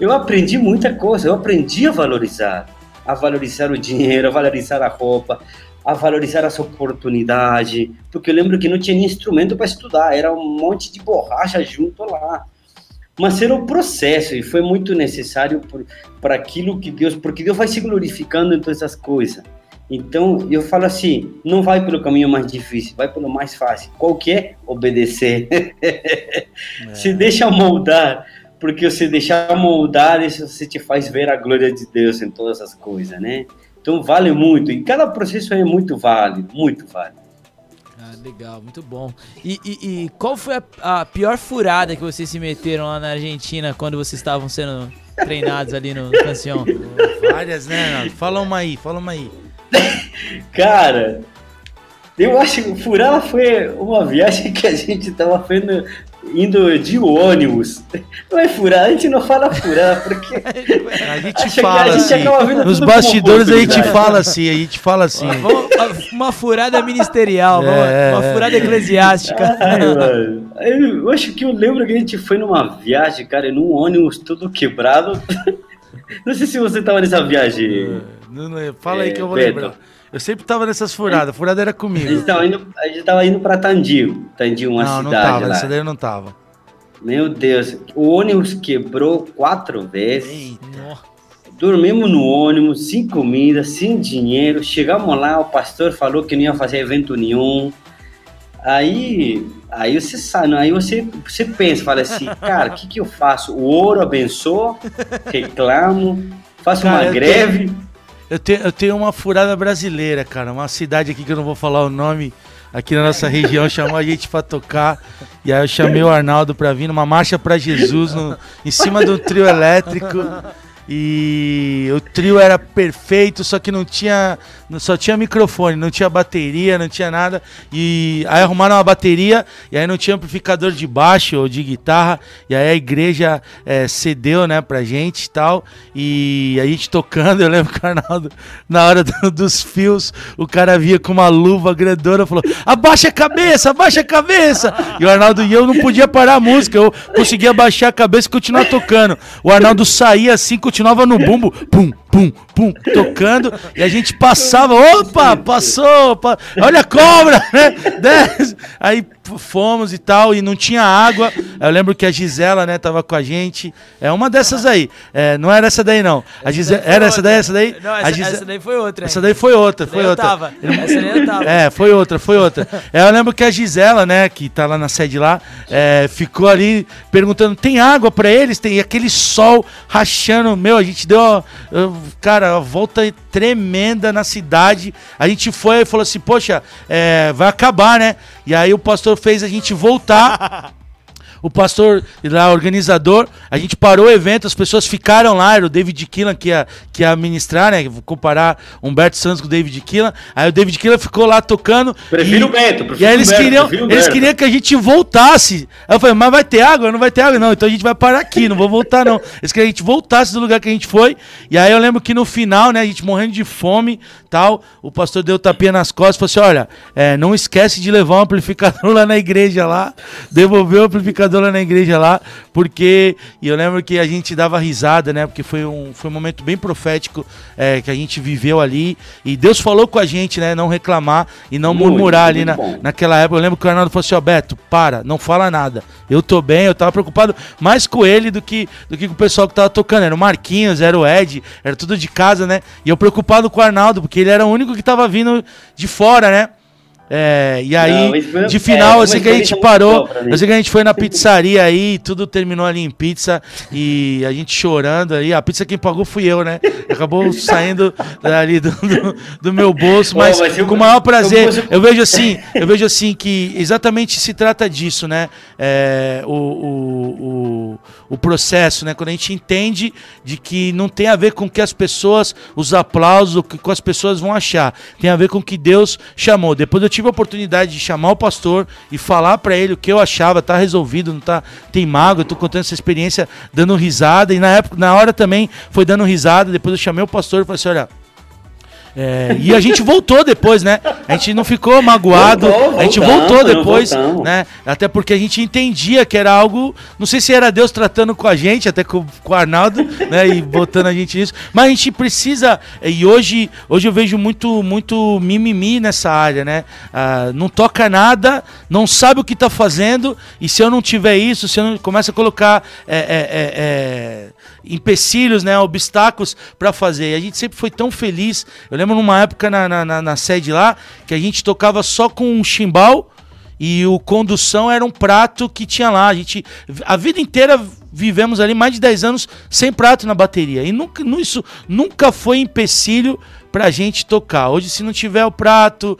eu aprendi muita coisa, eu aprendi a valorizar, a valorizar o dinheiro, a valorizar a roupa, a valorizar as oportunidades, porque eu lembro que não tinha nem instrumento para estudar, era um monte de borracha junto lá. Mas era um processo e foi muito necessário para aquilo que Deus, porque Deus vai se glorificando em todas essas coisas. Então eu falo assim, não vai pelo caminho mais difícil, vai pelo mais fácil. Qual que é? Obedecer. Se deixa moldar, porque você deixar moldar, isso você te faz ver a glória de Deus em todas as coisas, né? Então vale muito, e cada processo é muito válido, muito válido. Ah, legal, muito bom. E, e- e qual foi a, a pior furada que vocês se meteram lá na Argentina quando vocês estavam sendo treinados ali no Cancion? Várias, né? Renato? Fala uma aí, fala uma aí. Cara, eu acho que Furala foi uma viagem que a gente tava fazendo, indo de ônibus. Não é Furala, a gente não fala Furala, porque A gente fala a gente assim. Nos bastidores a gente fala assim, a gente fala assim. Uma furada ministerial, vamos- É, uma é. furada eclesiástica. Ai, mano. Eu acho que eu lembro que a gente foi numa viagem, cara, num ônibus todo quebrado. Não sei se você tava nessa viagem. Não, não, fala aí É, que eu vou Beto. lembrar. Eu sempre tava nessas furadas, furada era A gente comigo. tava indo, a gente tava indo pra Tandil. Tandil, uma Não, não cidade tava, lá. nessa daí eu não tava. Meu Deus, o ônibus quebrou quatro vezes. Nossa. Dormimos no ônibus, sem comida, sem dinheiro. Chegamos lá, o pastor falou que não ia fazer evento nenhum. Aí, aí você sabe, aí você, você pensa, fala assim, cara, o que, que eu faço? O ouro abençoa, reclamo, faço Cara, uma greve. Eu tenho, eu tenho uma furada brasileira, cara. Uma cidade aqui que eu não vou falar o nome. Aqui na nossa região chamou a gente pra tocar. E aí eu chamei o Arnaldo pra vir numa marcha pra Jesus no, em cima do trio elétrico. E o trio era perfeito, só que não tinha. Só tinha microfone, não tinha bateria, não tinha nada. E aí arrumaram uma bateria e aí não tinha amplificador de baixo ou de guitarra. E aí a igreja eh, cedeu, né, pra gente e tal. E a gente tocando, eu lembro que o Arnaldo, na hora do- dos fios, o cara via com uma luva grandona falou: abaixa a cabeça, abaixa a cabeça. E o Arnaldo e eu não podia parar a música, eu conseguia abaixar a cabeça e continuar tocando. O Arnaldo saía assim, continuava no bumbo, pum, pum, pum, tocando. E a gente passava, opa, passou, pa- olha a cobra, né? Desce. Aí fomos e tal, e não tinha água. Eu lembro que a Gisela, né, tava com a gente. É uma dessas aí. É, não era essa daí, não. A era essa daí, essa daí? Não, essa, Gise- essa daí foi outra. essa daí foi outra, Essa foi outra. tava. Essa daí eu tava. É, foi outra, foi outra. É, eu lembro que a Gisela, né, que tá lá na sede lá, é, ficou ali perguntando: tem água pra eles? Tem e aquele sol rachando. Meu, a gente deu, cara, a volta tremenda na cidade. A gente foi e falou assim: poxa, é, vai acabar, né? E aí o pastor fez a gente voltar. O pastor lá, organizador, a gente parou o evento, as pessoas ficaram lá, era o David Killan que ia, que ia ministrar, né? Vou comparar Humberto Santos com o David Killan. Aí o David Killan ficou lá tocando. Prefiro e, o Beto, prefiro E aí o eles Beto, queriam, prefiro o eles queriam que a gente voltasse. Aí eu falei, mas vai ter água? Não vai ter água? Não, então a gente vai parar aqui, não vou voltar não. Eles queriam que a gente voltasse do lugar que a gente foi. E aí eu lembro que no final, né, a gente morrendo de fome tal, o pastor deu tapinha nas costas e falou assim, olha, é, não esquece de levar um amplificador lá na igreja lá. Devolveu o amplificador lá na igreja lá, porque e eu lembro que a gente dava risada, né? Porque foi um, foi um momento bem profético é, que a gente viveu ali. E Deus falou com a gente, né? Não reclamar e não Muito, murmurar ali na, bom. naquela época. Eu lembro que o Arnaldo falou assim: Ó, Beto, para, não fala nada. Eu tô bem, eu tava preocupado mais com ele do que, do que com o pessoal que tava tocando. Era o Marquinhos, era o Ed, era tudo de casa, né? E eu preocupado com o Arnaldo, porque ele era o único que tava vindo de fora, né? É, e aí, Não, de é, final, uma eu sei que a gente parou, eu sei que a gente foi na pizzaria aí, tudo terminou ali em pizza, e a gente chorando aí, a pizza quem pagou fui eu, né? Acabou saindo ali do, do, do meu bolso, Pô, mas, mas com o maior prazer, eu- eu vejo assim, eu vejo assim que exatamente se trata disso, né? É, o, o, o, o processo, né? Quando a gente entende de que não tem a ver com o que as pessoas, os aplausos, o que as pessoas vão achar, tem a ver com o que Deus chamou. Depois eu tive a oportunidade de chamar o pastor e falar pra ele o que eu achava, tá resolvido, não tá tem mago, eu tô contando essa experiência dando risada e na época, na hora também foi dando risada, depois eu chamei o pastor e falei assim, olha, é, e a gente voltou depois, né? A gente não ficou magoado, Voltou, a gente voltamos, voltou depois, voltamos. né? Até porque a gente entendia que era algo, não sei se era Deus tratando com a gente, até com, com o Arnaldo, né? E botando a gente nisso, mas a gente precisa, e hoje, hoje eu vejo muito, muito mimimi nessa área, né? Ah, não toca nada, não sabe o que tá fazendo, e se eu não tiver isso, se eu não começa a colocar é, é, é, é, empecilhos, né, obstáculos para fazer. E a gente sempre foi tão feliz. Eu lembro numa época na, na, na- na sede lá que a gente tocava só com um chimbal e o condução era um prato que tinha lá. A gente a vida inteira vivemos ali mais de 10 anos sem prato na bateria. E nunca nu- isso nunca foi empecilho pra gente tocar. Hoje, se não tiver o prato,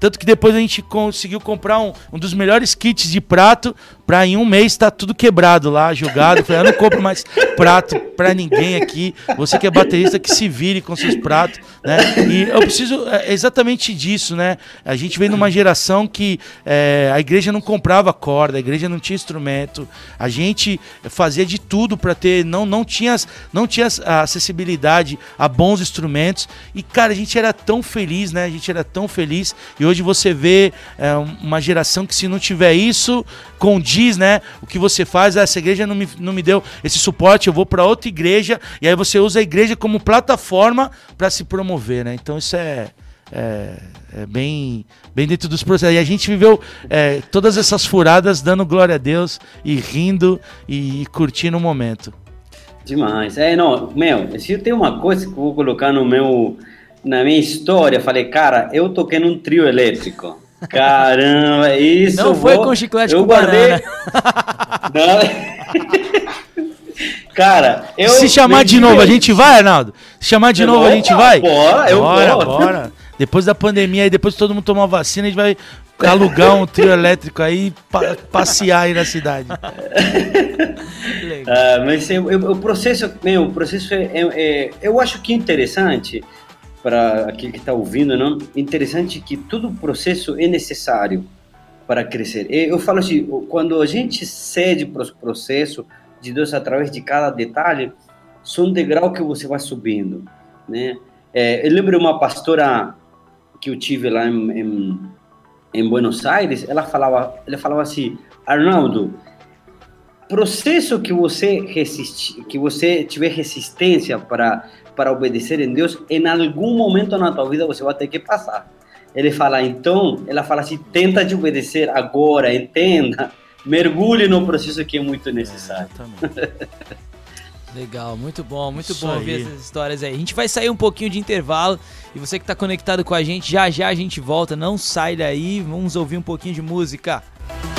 tanto que depois a gente conseguiu comprar um, um dos melhores kits de prato pra em um mês tá tudo quebrado lá, jogado. Falei, eu não compro mais prato pra ninguém aqui. Você que é baterista, que se vire com seus pratos, né? E eu preciso é, exatamente disso, né? A gente vem numa geração que é, a igreja não comprava corda, a igreja não tinha instrumento. A gente fazia de tudo pra ter, não, não tinha, não tinha acessibilidade a bons instrumentos. E, cara, a gente era tão feliz, né? A gente era tão feliz. E hoje você vê é, uma geração que, se não tiver isso, condiz, né? O que você faz, "Ah, essa igreja não me, não me deu esse suporte, eu vou para outra igreja. E aí você usa a igreja como plataforma para se promover, né? Então isso é. É, é bem, bem dentro dos processos. E a gente viveu é, todas essas furadas dando glória a Deus e rindo e, curtindo o momento. Demais. É, não, meu, se tenho uma coisa que eu vou colocar no meu, na minha história, falei, cara, eu toquei num trio elétrico. Caramba, isso. Não foi vou- com chiclete eu com guardei. cara, eu. Se chamar de novo, a gente vai, Arnaldo? Se chamar de Eu novo, a vou, gente vai? bora, eu bora, vou. bora. Depois da pandemia aí, depois que todo mundo tomar vacina, a gente vai alugar um trio elétrico aí e pa- passear aí na cidade. Ah, mas eu- eu- o processo, meu, o processo é, é- é- eu acho que é interessante para aquele que está ouvindo, não? Interessante que todo processo é necessário para crescer. Eu falo assim, quando a gente cede para o processo de Deus através de cada detalhe, são degrau que você vai subindo, né? É, eu lembro uma pastora que eu tive lá em, em, em Buenos Aires, ela falava, ela falava assim, Arnaldo, processo que você resistir, que você tiver resistência para para obedecer em Deus, em algum momento na tua vida você vai ter que passar. Ele fala, então, ela fala assim, tenta de obedecer agora, entenda, mergulhe no processo que é muito necessário. Legal, muito bom, muito Isso bom ouvir aí. essas histórias aí. A gente vai sair um pouquinho de intervalo e você que tá conectado com a gente, já já a gente volta, não sai daí, vamos ouvir um pouquinho de música. Still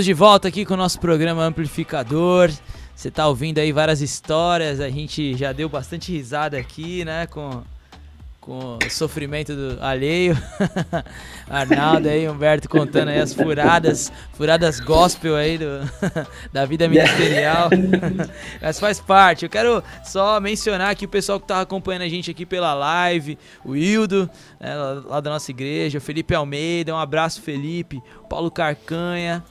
Estamos de volta aqui com o nosso programa Amplificador. Você tá ouvindo aí várias histórias, a gente já deu bastante risada aqui, né, com com o sofrimento do alheio. Arnaldo aí, Humberto contando aí as furadas, furadas gospel aí do, da vida ministerial. Mas faz parte. Eu quero só mencionar aqui o pessoal que tá acompanhando a gente aqui pela live, o Hildo, né, lá da nossa igreja, o Felipe Almeida, um abraço Felipe, Paulo Carcanha,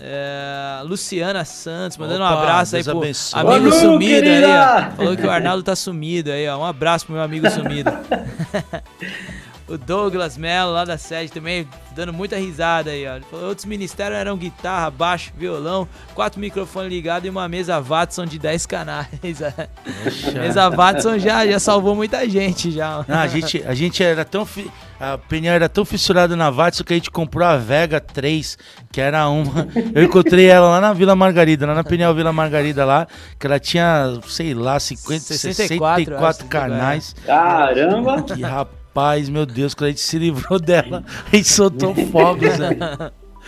é, Luciana Santos, mandando Opa, um abraço aí pro abençoe. amigo sumido aí, querida! ó. Falou que o Arnaldo tá sumido aí, ó. Um abraço pro meu amigo sumido. o Douglas Mello, lá da sede também, dando muita risada aí, ó. Ele falou, outros ministérios eram guitarra, baixo, violão, quatro microfones ligados e uma mesa Watson de 10 canais. mesa Watson já, já salvou muita gente já. Não, a gente, a gente era tão. Fi... A opinião era tão fissurada na Vatsu que a gente comprou a Vega 3, que era uma. Eu encontrei ela lá na Vila Margarida, lá na Peniel Vila Margarida lá, que ela tinha, sei lá, 50, 64, 64, eu acho, canais. Caramba! Que rapaz, meu Deus, quando a gente se livrou dela, a gente soltou fogos, né?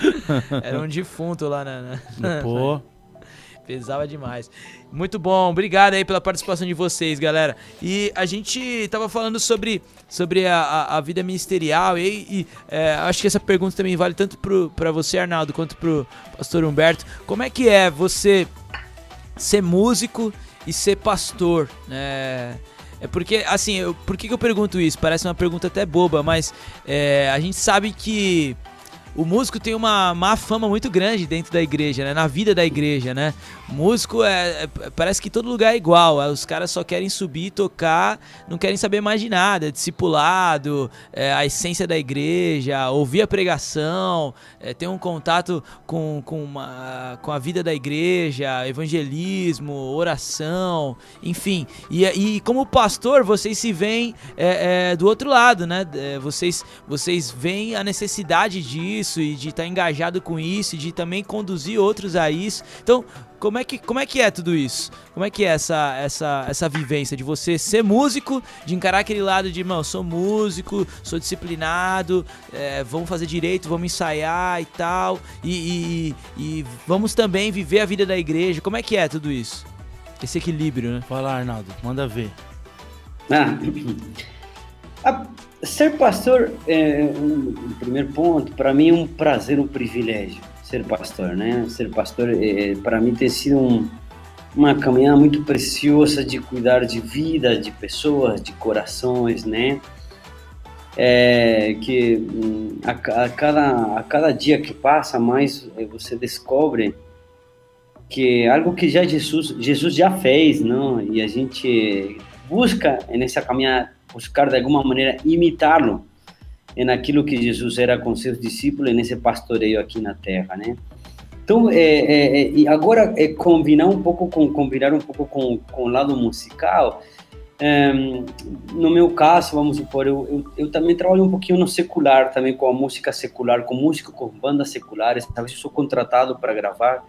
Era um defunto lá na. na- Pô. Pesava demais. Muito bom, obrigado aí pela participação de vocês, galera. E a gente tava falando sobre, sobre a, a, vida ministerial e, e, é, acho que essa pergunta também vale tanto pro, pra você, Arnaldo, quanto pro pastor Humberto. Como é que é você ser músico e ser pastor, né? É porque, assim, eu, por que, que eu pergunto isso? Parece uma pergunta até boba, mas é, a gente sabe que o músico tem uma má fama muito grande dentro da igreja, né? Na vida da igreja, né? Músico é, é- parece que todo lugar é igual. é, Os caras só querem subir, tocar, não querem saber mais de nada. Discipulado, é, a essência da igreja, ouvir a pregação, é, ter um contato com, com, uma- com a vida da igreja, evangelismo, oração, enfim. E, e como pastor, vocês se veem é, do outro lado, né? Vocês, vocês veem a necessidade disso e de estar engajado com isso e de também conduzir outros a isso. Então, como é que, como é, que é tudo isso? Como é que é essa, essa, essa vivência de você ser músico, de encarar aquele lado de, mano, sou músico, sou disciplinado, é, vamos fazer direito, vamos ensaiar e tal, e, e- e vamos também viver a vida da igreja. Como é que é tudo isso? Esse equilíbrio, né? Fala, Arnaldo, manda ver. Ah, ser pastor é um, um primeiro ponto. Para mim é um prazer, um privilégio ser pastor, né? Ser pastor é, para mim tem sido um- uma caminhada muito preciosa de cuidar de vida, de pessoas, de corações, né? É, que hum, a, a cada a cada dia que passa mais eh, você descobre que é algo que já Jesus Jesus já fez, não? E a gente busca nessa caminhada buscar de alguma maneira imitá-lo naquilo que Jesus era com seus discípulos nesse pastoreio aqui na Terra, né? Então, é, é, é, agora é combinar um pouco com combinar um pouco com, com o lado musical. Ehm, no meu caso, vamos supor, eu, eu, eu também trabalho um pouquinho no secular, também com a música secular, com músico, com bandas seculares. Talvez eu sou contratado para gravar.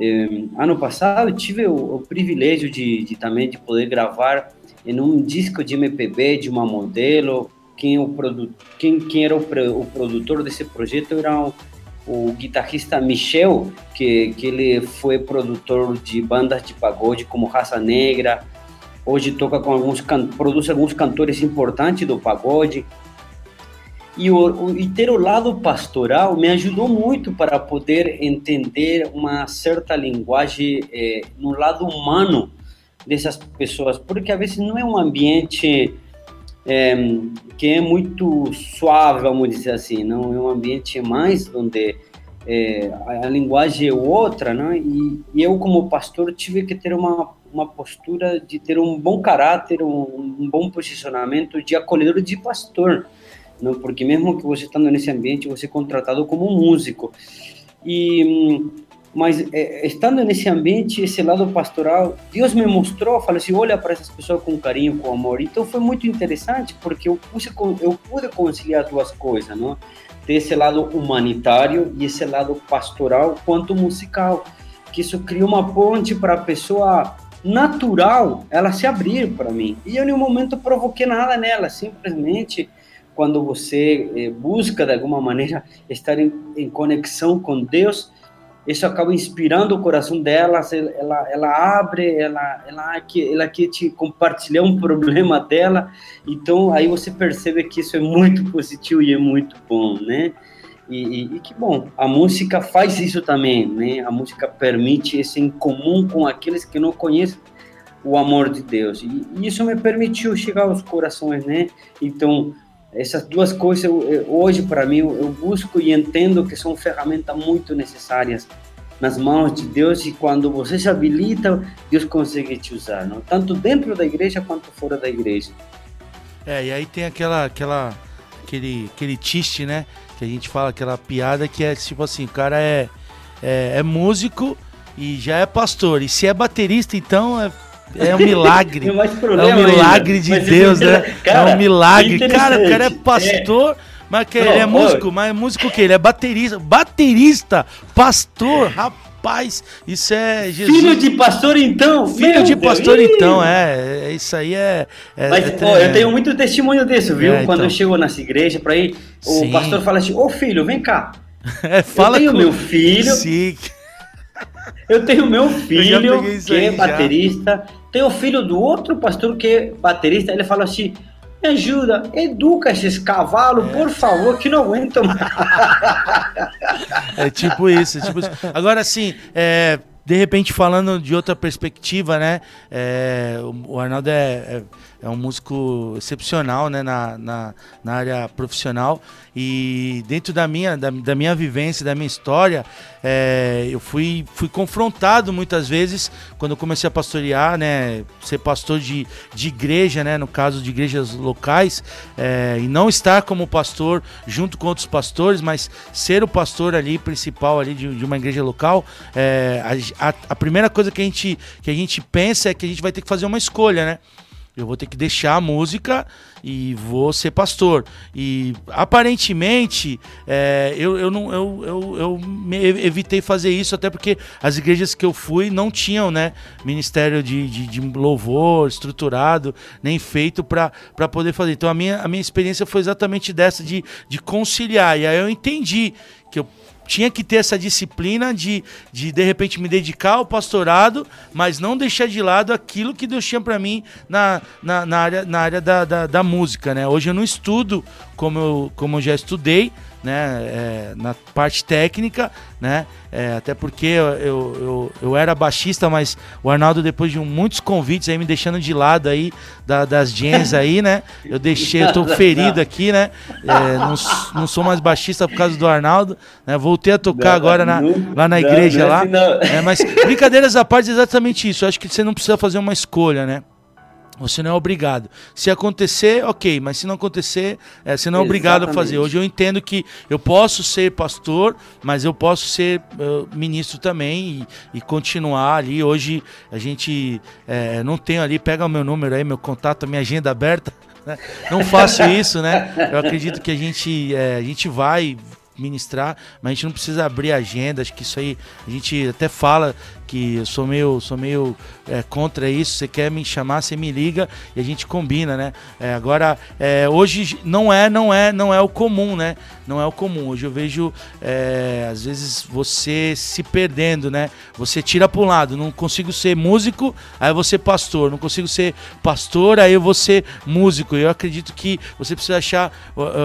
Eh, ano passado eu tive o, o privilégio de, de também de poder gravar em um disco de MPB de uma modelo. Quem, o produ, quem, quem era o, o produtor desse projeto era o, o guitarrista Michel, que, que ele foi produtor de bandas de pagode como Raça Negra. Hoje toca com alguns produz alguns cantores importantes do pagode. E, o, e ter o lado pastoral me ajudou muito para poder entender uma certa linguagem eh, no lado humano dessas pessoas, porque às vezes não é um ambiente eh, que é muito suave, vamos dizer assim, não é um ambiente mais onde eh, a, linguagem é outra, né? E, e eu como pastor tive que ter uma uma postura de ter um bom caráter, um, um bom posicionamento de acolhedor de pastor não? porque mesmo que você estando nesse ambiente, você é contratado como músico. E, hum, mas é, estando nesse ambiente, esse lado pastoral, Deus me mostrou, falou assim, olha para essas pessoas com carinho, com amor. Então foi muito interessante, porque eu, puse, eu pude conciliar duas coisas? Ter esse lado humanitário e esse lado pastoral quanto musical, que isso criou uma ponte para a pessoa natural ela se abrir para mim. E eu, em nenhum momento, provoquei nada nela, simplesmente quando você eh, busca de alguma maneira estar em, em, conexão com Deus, isso acaba inspirando o coração dela, ela, ela abre, ela, ela, quer, ela quer te compartilhar um problema dela, então aí você percebe que isso é muito positivo e é muito bom, né? E, e, e, que bom, a música faz isso também, né? A música permite esse em comum com aqueles que não conhecem o amor de Deus. E, e isso me permitiu chegar aos corações, né? Então, essas duas coisas, hoje, para mim, eu busco e entendo que são ferramentas muito necessárias nas mãos de Deus e quando você se habilita, Deus consegue te usar, não? tanto dentro da igreja quanto fora da igreja. É, e aí tem aquela, aquela, aquele, aquele tiste, né? Que a gente fala, aquela piada que é tipo assim, o cara é, é, é músico e já é pastor. E se é baterista, então é é um milagre. é um milagre ainda. de mas Deus, né? Cara, é um milagre. Cara, o cara é pastor. É. Mas que ele é músico, mas é músico o quê? Ele é baterista. Baterista, pastor, rapaz, isso é Jesus. Filho de pastor, então. Filho de Deus. pastor, então, é, é. Isso aí é. é mas, é, eu tenho muito testemunho disso, viu? É, Quando então. eu chego nessa igreja pra ir, o Sim. pastor fala assim: Ô filho, vem cá. É, fala eu tenho com... meu filho. Sim. Eu tenho meu filho que é baterista. Já tem o filho do outro pastor que é baterista, ele fala assim: me ajuda, educa esses cavalos, é. por favor, que não aguento mais. É tipo isso, é tipo isso. Agora, assim, é, de repente, falando de outra perspectiva, né? É, o Arnaldo é, é um músico excepcional né, na, na, na, área profissional e dentro da minha, da, da minha vivência, da minha história, é, eu fui, fui confrontado muitas vezes quando eu comecei a pastorear, né, ser pastor de, de igreja, né, no caso de igrejas locais, é, e não estar como pastor junto com outros pastores, mas ser o pastor ali principal ali de, de uma igreja local, é, a, a, a primeira coisa que a, gente, que a gente pensa é que a gente vai ter que fazer uma escolha, né? Eu vou ter que deixar a música e vou ser pastor. E aparentemente é, eu, eu, não, eu, eu, eu evitei fazer isso, até porque as igrejas que eu fui não tinham né, ministério de, de, de louvor estruturado, nem feito para poder fazer. Então a minha, a minha experiência foi exatamente dessa, de, de conciliar. E aí eu entendi que eu tinha que ter essa disciplina de, de de repente me dedicar ao pastorado, mas não deixar de lado aquilo que Deus tinha para mim na, na, na, área, na área da, da, da, música, né? Hoje eu não estudo como eu, como eu já estudei, né, é, na parte técnica, né, é, até porque eu, eu, eu, era baixista, mas o Arnaldo, depois de muitos convites aí, me deixando de lado aí, da, das jams aí, né, eu deixei, eu tô ferido aqui, né, é, não, não sou mais baixista por causa do Arnaldo, né, voltei a tocar agora na, lá na igreja lá, é, mas brincadeiras à parte, é exatamente isso, acho que você não precisa fazer uma escolha, né, você não é obrigado. Se acontecer, ok, mas se não acontecer, é, você não é obrigado a fazer. Hoje eu entendo que eu posso ser pastor, mas eu posso ser uh, ministro também e, e, continuar ali. Hoje a gente é, não tem ali, pega o meu número aí, meu contato, minha agenda aberta. Né? Não faço isso, né? Eu acredito que a gente, é, a gente vai ministrar, mas a gente não precisa abrir agenda, acho que isso aí a gente até fala que eu sou meio, sou meio é, contra isso. Você quer me chamar, você me liga e a gente combina, né? É, agora, é, hoje não é, não é, não é o comum, né? Não é o comum. Hoje eu vejo, é, às vezes, você se perdendo, né? Você tira para um lado, não consigo ser músico, aí eu ser pastor. Não consigo ser pastor, aí eu vou ser músico. Eu acredito que você precisa achar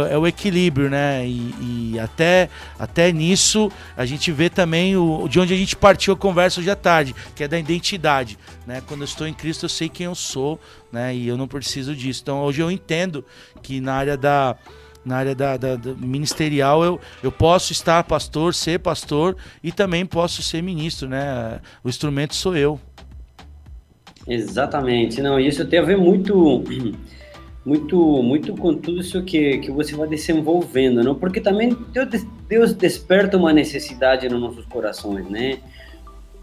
é o equilíbrio, né? E, e até, até nisso a gente vê também o, de onde a gente partiu a conversa já à tarde, que é da identidade. Né? Quando eu estou em Cristo, eu sei quem eu sou, né? E eu não preciso disso. Então hoje eu entendo que na área da na área da, da, da, ministerial eu, eu posso estar pastor, ser pastor e também posso ser ministro, né? O instrumento sou eu. Exatamente, não, isso tem a ver muito muito muito com tudo isso que, que você vai desenvolvendo, não? Porque também Deus, Deus desperta uma necessidade nos nossos corações, né?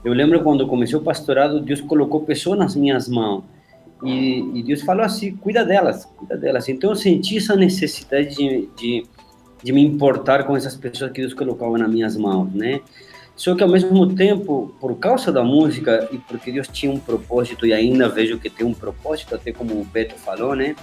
Eu lembro quando comecei o pastorado, Deus colocou pessoas nas minhas mãos. E, e, Deus falou assim: cuida delas, cuida delas. Então eu senti essa necessidade de, de, de me importar com essas pessoas que Deus colocava nas minhas mãos, né? Só que ao mesmo tempo, por causa da música e porque Deus tinha um propósito e ainda vejo que tem um propósito, até como o Beto falou, né?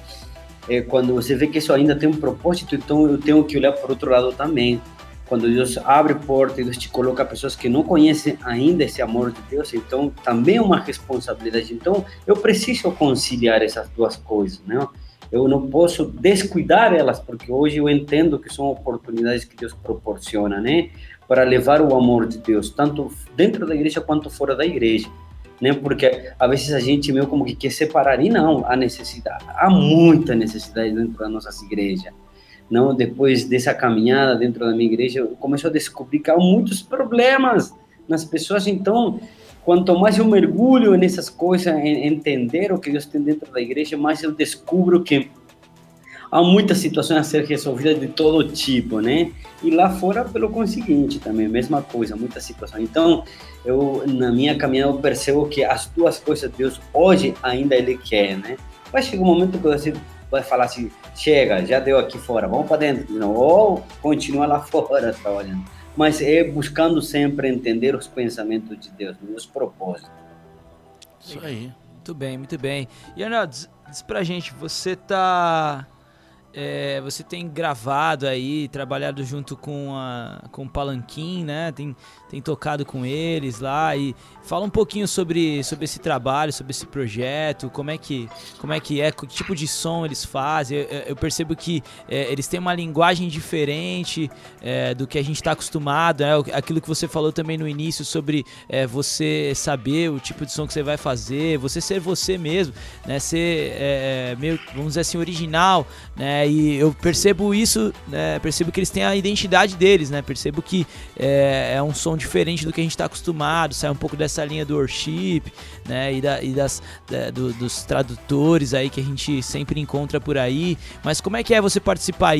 É, quando você vê que isso ainda tem um propósito, então eu tenho que olhar por outro lado também quando Deus abre porta e Deus te coloca pessoas que não conhecem ainda esse amor de Deus, então também é uma responsabilidade. Então eu preciso conciliar essas duas coisas, né? Eu não posso descuidar elas, porque hoje eu entendo que são oportunidades que Deus proporciona, né? Para levar o amor de Deus, tanto dentro da igreja quanto fora da igreja. Né? Porque às vezes a gente meio como que quer separar, e não, há necessidade, há muita necessidade dentro das nossas igrejas não depois dessa caminhada dentro da minha igreja, eu começo a descobrir que há muitos problemas nas pessoas. Então, quanto mais eu mergulho nessas coisas, em entender o que Deus tem dentro da igreja, mais eu descubro que há muitas situações a ser resolvidas de todo tipo, né? E lá fora, pelo conseguinte, também, mesma coisa, muitas situações. Então, eu, na minha caminhada, eu percebo que as duas coisas Deus hoje ainda Ele quer, né? Vai chegar um momento que você vai falar assim, chega, já deu aqui fora, vamos para dentro, não, ou continua lá fora trabalhando. Mas é buscando sempre entender os pensamentos de Deus, os propósitos. Isso aí. Muito bem, muito bem. E Arnaldo, diz, diz pra gente, você tá é, você tem gravado aí, trabalhado junto com, a, com o Palanquim, né? Tem, tem tocado com eles lá e fala um pouquinho sobre, sobre esse trabalho, sobre esse projeto, como é que, como é, que é, que tipo de som eles fazem. Eu, eu percebo que é, eles têm uma linguagem diferente é, do que a gente está acostumado, né? aquilo que você falou também no início sobre é, você saber o tipo de som que você vai fazer, você ser você mesmo, né? Ser é, meio, vamos dizer assim, original, né? E eu percebo isso, né? Percebo que eles têm a identidade deles, né? Percebo que é, é um som diferente do que a gente está acostumado, sai um pouco dessa linha do worship, né? E, da, e das, da, do, dos tradutores aí que a gente sempre encontra por aí. Mas como é que é você participar,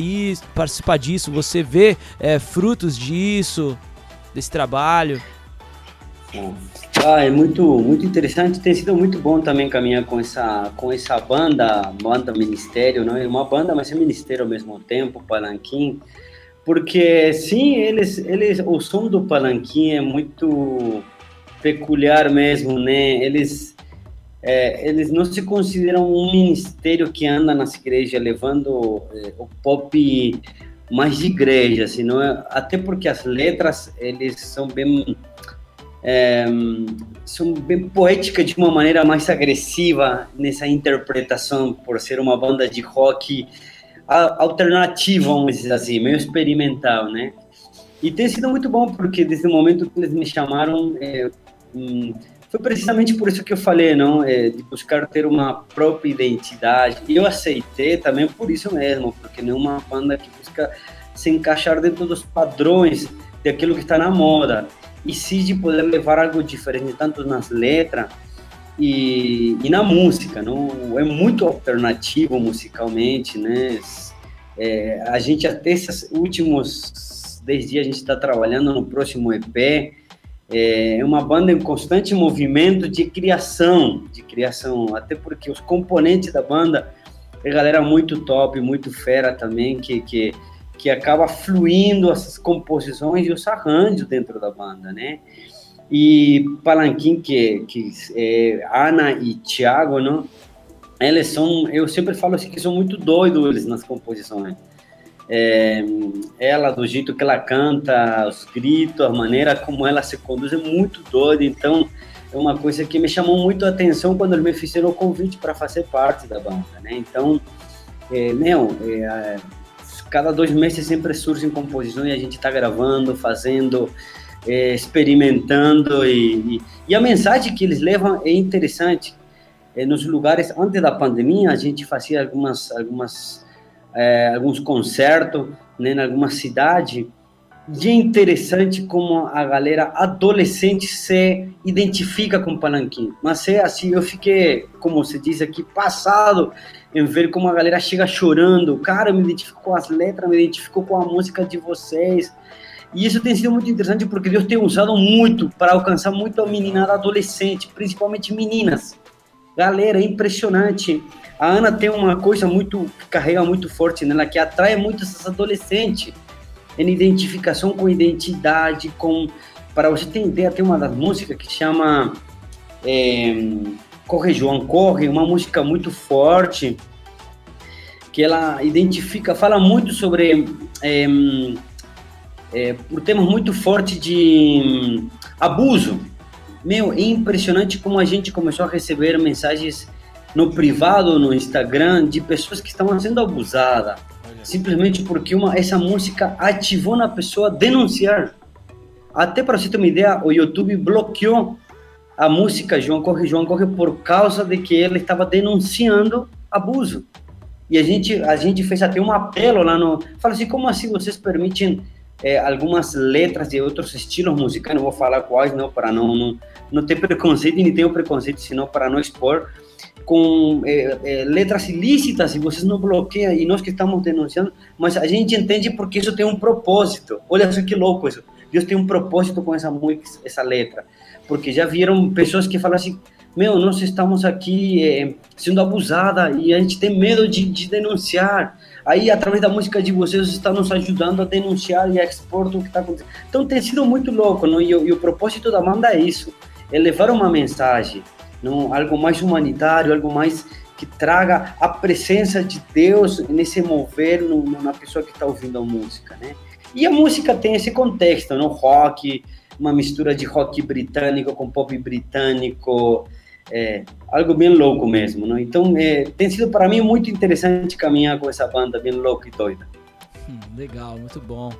participar disso? Você vê é, frutos disso, desse trabalho? Ah, é muito, muito interessante. Tem sido muito bom também caminhar com essa, com essa banda, banda Ministério, não é uma banda, mas é ministério ao mesmo tempo, Palanquim, porque sim, eles, eles, o som do Palanquim é muito peculiar mesmo, né? Eles, é, eles não se consideram um ministério que anda nas igrejas levando é, o pop mais de igreja, assim, não é? até porque as letras eles são bem é, são bem poéticas de uma maneira mais agressiva nessa interpretação, por ser uma banda de rock alternativa, vamos dizer assim, meio experimental, né? E tem sido muito bom, porque desde o momento que eles me chamaram, é, hum, foi precisamente por isso que eu falei, não? É, de buscar ter uma própria identidade. E eu aceitei também por isso mesmo, porque não é uma banda que busca se encaixar dentro dos padrões daquilo que está na moda e de poder levar algo diferente, tanto nas letras e, e na música, não? É muito alternativo musicalmente, né? É, a gente até esses últimos 10 dias a gente está trabalhando no próximo EP, é uma banda em constante movimento de criação, de criação, até porque os componentes da banda é galera muito top, muito fera também, que, que que acaba fluindo essas composições e os arranjos dentro da banda, né? E Palanquim, que, que é Ana e Thiago, não? Eles são, eu sempre falo assim que são muito doidos eles nas composições. É, ela, do jeito que ela canta, os gritos, a maneira como ela se conduz é muito doida. Então, é uma coisa que me chamou muito a atenção quando eles me fizeram o convite para fazer parte da banda, né? Então, é, não, é, cada dois meses sempre surgem composições e a gente está gravando, fazendo, é, experimentando e, e, e, a mensagem que eles levam é interessante. É, nos lugares antes da pandemia a gente fazia algumas algumas é, alguns concertos né, em alguma cidade e é interessante como a galera adolescente se identifica com Palanquim. Mas é assim, eu fiquei, como se diz aqui, passado em ver como a galera chega chorando. Cara, me identifico com as letras, me identifico com a música de vocês. E isso tem sido muito interessante porque Deus tem usado muito para alcançar muito a meninada adolescente, principalmente meninas. Galera, é impressionante. A Ana tem uma coisa muito carrega muito forte nela, que atrai muito essas adolescentes em identificação com identidade, com para você ter ideia, tem uma das músicas que chama é, Corre João Corre, uma música muito forte que ela identifica, fala muito sobre é, é, por temas muito fortes de hum, abuso. Meu, é impressionante como a gente começou a receber mensagens no privado, no Instagram, de pessoas que estavam sendo abusadas, simplesmente porque uma, essa música ativou na pessoa denunciar. Até para você ter uma ideia, o YouTube bloqueou a música João Corre, João Corre por causa de que ele estava denunciando abuso. E a gente, a gente fez até um apelo lá no. Fala assim, como assim vocês permitem é, algumas letras de outros estilos musicais? Não vou falar quais, não, para não, não, não ter preconceito, nem tenho preconceito, senão para não expor. Com é, é, letras ilícitas e vocês não bloqueiam, e nós que estamos denunciando, mas a gente entende porque isso tem um propósito. Olha só que louco isso. Deus tem um propósito com essa música, essa letra. Porque já viram pessoas que falam assim: meu, nós estamos aqui é, sendo abusada e a gente tem medo de, de, denunciar. Aí, através da música de vocês, está nos ajudando a denunciar e a expor o que está acontecendo. Então, tem sido muito louco, não? E, e, o propósito da banda é isso: é levar uma mensagem, não? algo mais humanitário, algo mais que traga a presença de Deus nesse mover no, na pessoa que está ouvindo a música, né? E a música tem esse contexto, no rock, uma mistura de rock britânico com pop britânico, é, algo bem louco mesmo, não? Então, é, tem sido para mim muito interessante caminhar com essa banda bem louca e doida. Hum, legal, muito bom.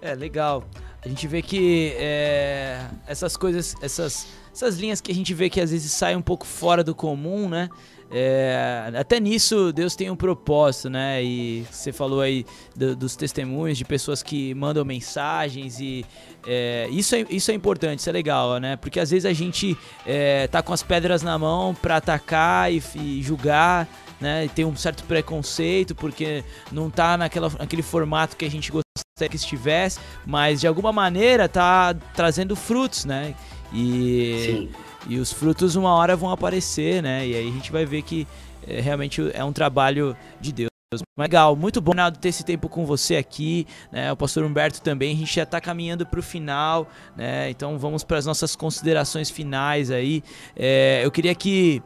É, legal. A gente vê que é, essas coisas, essas, essas linhas que a gente vê que às vezes saem um pouco fora do comum, né? É, até nisso Deus tem um propósito, né? E você falou aí do, dos testemunhos de pessoas que mandam mensagens e é, isso, é, isso é importante, isso é legal, né? Porque às vezes a gente é, tá com as pedras na mão para atacar e, e julgar, né? E tem um certo preconceito porque não tá naquela, naquele formato que a gente gostaria que estivesse, mas de alguma maneira tá trazendo frutos, né? E Sim e os frutos uma hora vão aparecer, né? E aí a gente vai ver que é, realmente é um trabalho de Deus. Legal, muito bom, Ronaldo, ter esse tempo com você aqui, né? O pastor Humberto também, a gente já está caminhando para o final, né? Então vamos para as nossas considerações finais aí. É, eu queria que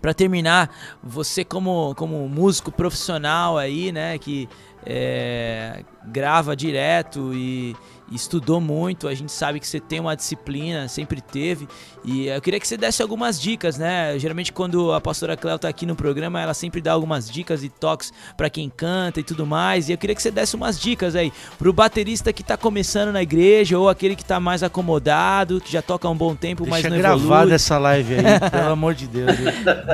para terminar, você como, como músico profissional aí, né, que é, grava direto e, estudou muito, a gente sabe que você tem uma disciplina, sempre teve. E eu queria que você desse algumas dicas, né? Geralmente quando a pastora Cléo tá aqui no programa, ela sempre dá algumas dicas e toques para quem canta e tudo mais. E eu queria que você desse umas dicas aí pro baterista que tá começando na igreja ou aquele que tá mais acomodado, que já toca há um bom tempo, Deixa mas não gravada essa live aí, pelo amor de Deus.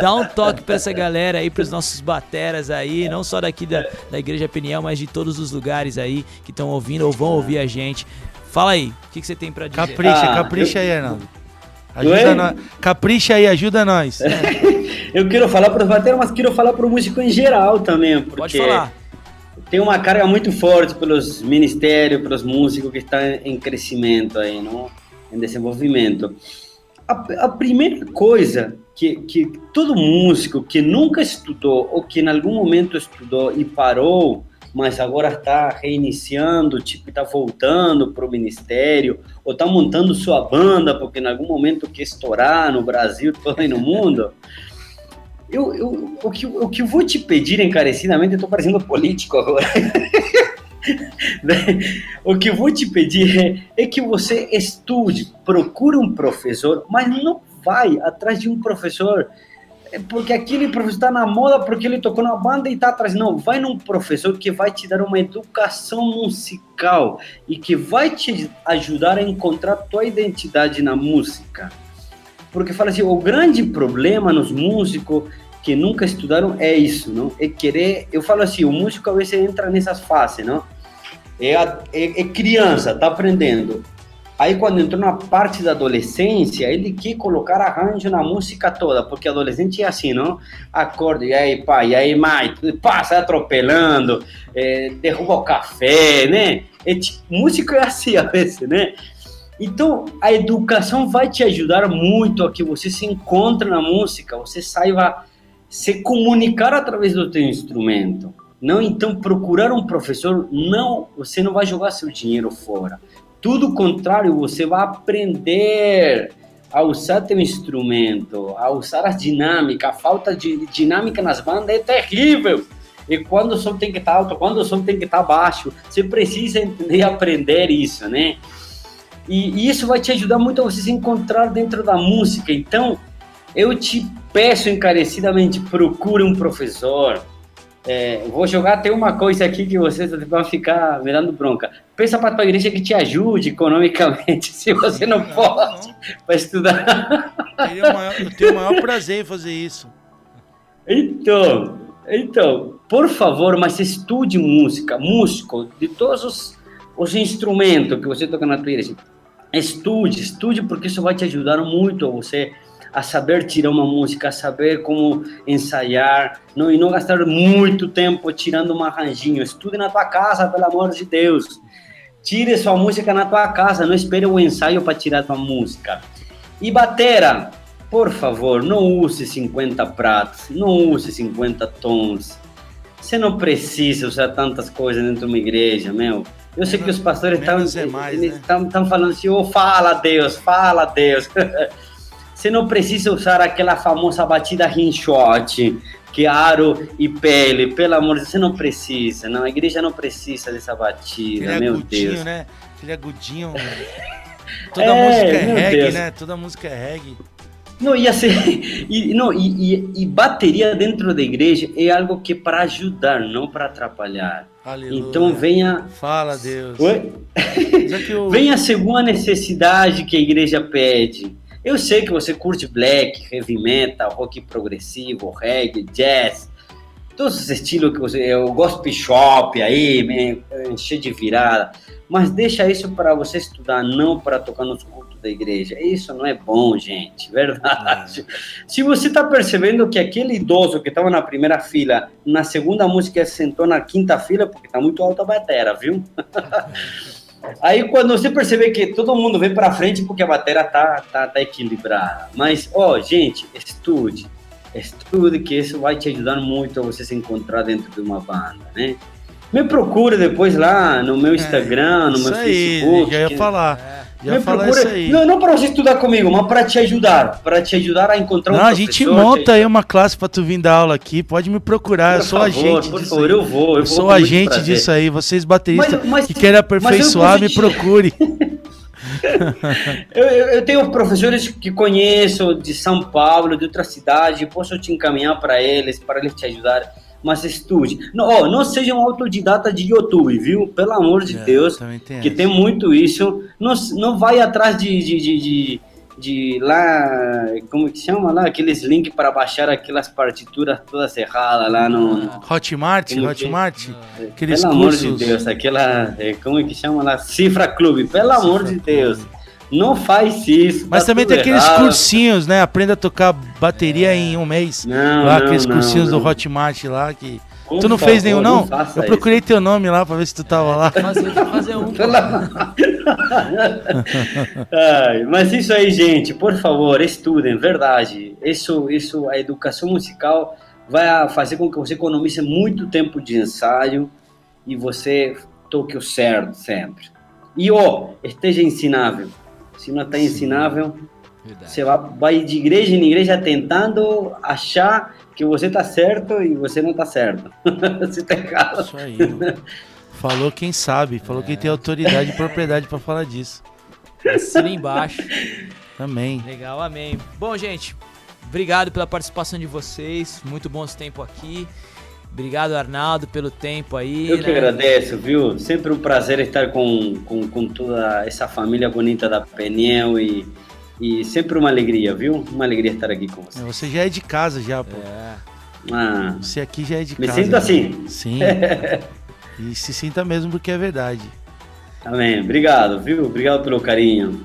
Dá um toque para essa galera aí, pros nossos bateras aí, não só daqui da, da Igreja Peniel, mas de todos os lugares aí que estão ouvindo ou vão ouvir a gente. Fala aí, o que, que você tem pra dizer? Capricha, ah, capricha eu... aí, Arnaldo. Ajuda nós. Capricha aí, ajuda nós. eu quero falar para os bateros, mas quero falar para o músico em geral também. Porque Pode falar. Tem uma carga muito forte pelos ministérios, pelos músicos que estão em crescimento aí, não? em desenvolvimento. A, a primeira coisa que, que todo músico que nunca estudou ou que em algum momento estudou e parou mas agora está reiniciando, tipo, está voltando para o ministério, ou está montando sua banda, porque em algum momento quer estourar no Brasil, e no mundo. Eu, eu, o, que, o que eu vou te pedir encarecidamente, estou parecendo político agora. o que eu vou te pedir é, é que você estude, procure um professor, mas não vai atrás de um professor porque aquele professor está na moda porque ele tocou na banda e está atrás. Não, vai num professor que vai te dar uma educação musical e que vai te ajudar a encontrar tua identidade na música. Porque fala assim, o grande problema nos músicos que nunca estudaram é isso, não? É querer, eu falo assim, o músico às vezes entra nessas fases, não? É, é, é criança, tá aprendendo Aí quando entrou na parte da adolescência, ele quis colocar arranjo na música toda, porque adolescente é assim, não? Acorda, e aí pai, e aí mãe, passa atropelando, é, derruba o café, né? É, músico é assim a vezes, né? Então, a educação vai te ajudar muito a que você se encontre na música, você saiba se comunicar através do teu instrumento. Não, então, procurar um professor, não, você não vai jogar seu dinheiro fora. Tudo contrário, você vai aprender a usar teu instrumento, a usar as dinâmicas. A falta de dinâmica nas bandas é terrível. e quando o som tem que estar alto, quando o som tem que estar baixo. Você precisa entender e aprender isso, né? E, e isso vai te ajudar muito a você se encontrar dentro da música. Então, eu te peço encarecidamente, procure um professor. É, vou jogar até uma coisa aqui que vocês vão ficar me dando bronca. Pensa para tua igreja que te ajude economicamente, se você não pode, para estudar. Eu tenho, o maior, eu tenho o maior prazer em fazer isso. Então, então, por favor, mas estude música, músico, de todos os, os instrumentos que você toca na tua igreja. Estude, estude, porque isso vai te ajudar muito a você a saber tirar uma música, a saber como ensaiar, não, e não gastar muito tempo tirando um arranjinho. Estude na tua casa, pelo amor de Deus. Tire sua música na tua casa, não espere o ensaio para tirar tua música. E batera, por favor, não use 50 pratos, não use 50 tons. Você não precisa usar tantas coisas dentro de uma igreja, meu. Eu sei que os pastores estão é né? falando assim, oh, fala Deus, fala Deus. Você não precisa usar aquela famosa batida rinshot, que é aro e pele, pelo amor de Deus, você não precisa, não, a igreja não precisa dessa batida, Aquele meu agudinho, Deus. né? Aquele agudinho. Toda É, música é reggae, Deus. né? Toda música é reggae. Não, ia ser. E, não, e, e, e bateria dentro da igreja é algo que é para ajudar, não para atrapalhar. Aleluia. Então venha. Fala, Deus. Oi? Eu- Venha segundo a necessidade que a igreja pede. Eu sei que você curte black, heavy metal, rock progressivo, reggae, jazz, todos os estilos que você. Eu gosto shop aí, encher de virada. Mas deixa isso para você estudar, não para tocar nos cultos da igreja. Isso não é bom, gente, verdade. Se você está percebendo que aquele idoso que estava na primeira fila, na segunda música sentou na quinta fila, porque está muito alta a bateria, viu? Aí quando você perceber que todo mundo vem para frente porque a bateria tá, tá, tá equilibrada. Mas, ó, gente, estude. Estude que isso vai te ajudar muito a você se encontrar dentro de uma banda, né? Me procure depois lá no meu Instagram, no É, Isso meu aí, Facebook. já ia que- falar. Já me falar procura- isso aí. Não, não para você estudar comigo, mas para te ajudar. Para te ajudar a encontrar um Não, a gente professor, monta aí uma classe pra tu vir dar aula aqui. Pode me procurar, eu Por sou favor, agente por favor, aí. eu vou, eu vou sou agente prazer. disso aí. Vocês bateristas Mas- mas- que querem aperfeiçoar, me eu procure. Eu, eu, eu tenho professores que conheço de São Paulo, de outra cidade, posso te encaminhar para eles, para eles te ajudar. Mas estude. Não, ó, não seja um autodidata de YouTube, viu? Pelo amor de É, Deus, que tem muito isso. Não, não vai atrás de, de, de, de, de lá, como que chama lá? Aqueles links para baixar aquelas partituras todas erradas lá no... Hotmart, Como que- Hotmart. Aqueles Pelo amor cursos. de Deus, aquela. é, Como é que chama lá? Cifra Clube. Pelo amor de Deus. Não faz isso. Mas tá também tem aqueles errado. cursinhos, né? Aprenda a tocar bateria em um mês. Não, lá, não, aqueles não, cursinhos não. do Hotmart lá que. Por tu não favor, fez nenhum, não? não Eu isso. procurei teu nome lá pra ver se tu tava lá. Fazer, fazer um. Ai, mas isso aí, gente, por favor, estudem, verdade. Isso, isso, a educação musical vai fazer com que você economize muito tempo de ensaio e você toque o certo sempre. E ó, esteja ensinável. Se não está ensinável, você vai, vai de igreja em igreja tentando achar que você está certo e você não está certo. você está errado. Isso aí. Falou quem sabe, falou quem tem autoridade e propriedade pra falar disso. Assina embaixo. Também. Legal, amém. Bom, gente, obrigado pela participação de vocês. Muito bom esse tempo aqui. Obrigado, Arnaldo, pelo tempo aí. Eu que né? agradeço, viu? Sempre um prazer estar com, com, com toda essa família bonita da Peniel e, e sempre uma alegria, viu? Uma alegria estar aqui com você. Você já é de casa já, pô. Ah, Você aqui já é de me casa. sinto já. assim. Sim. e se sinta mesmo porque é verdade. Amém. Obrigado, viu? Obrigado pelo carinho.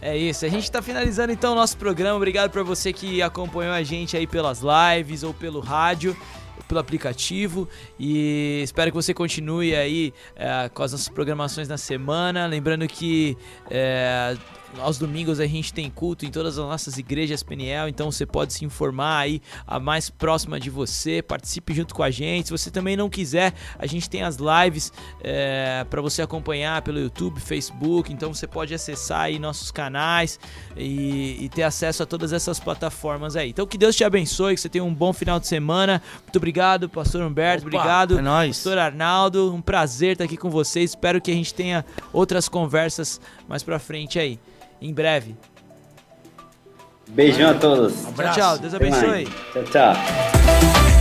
É isso, a gente tá finalizando então o nosso programa. Obrigado pra você que acompanhou a gente aí pelas lives ou pelo rádio, pelo aplicativo. E espero que você continue aí é, com as nossas programações na semana. Lembrando que é, aos domingos a gente tem culto em todas as nossas igrejas PNL, então você pode se informar aí a mais próxima de você, participe junto com a gente. Se você também não quiser, a gente tem as lives é, para você acompanhar pelo YouTube, Facebook, então você pode acessar aí nossos canais e, e ter acesso a todas essas plataformas aí. Então que Deus te abençoe, que você tenha um bom final de semana. Muito obrigado, pastor Humberto, Opa, obrigado, é nóis. pastor Arnaldo, um prazer estar aqui com vocês. Espero que a gente tenha outras conversas mais pra frente aí, em breve. Beijão a todos. Tchau, tchau, Deus abençoe. Tchau, tchau.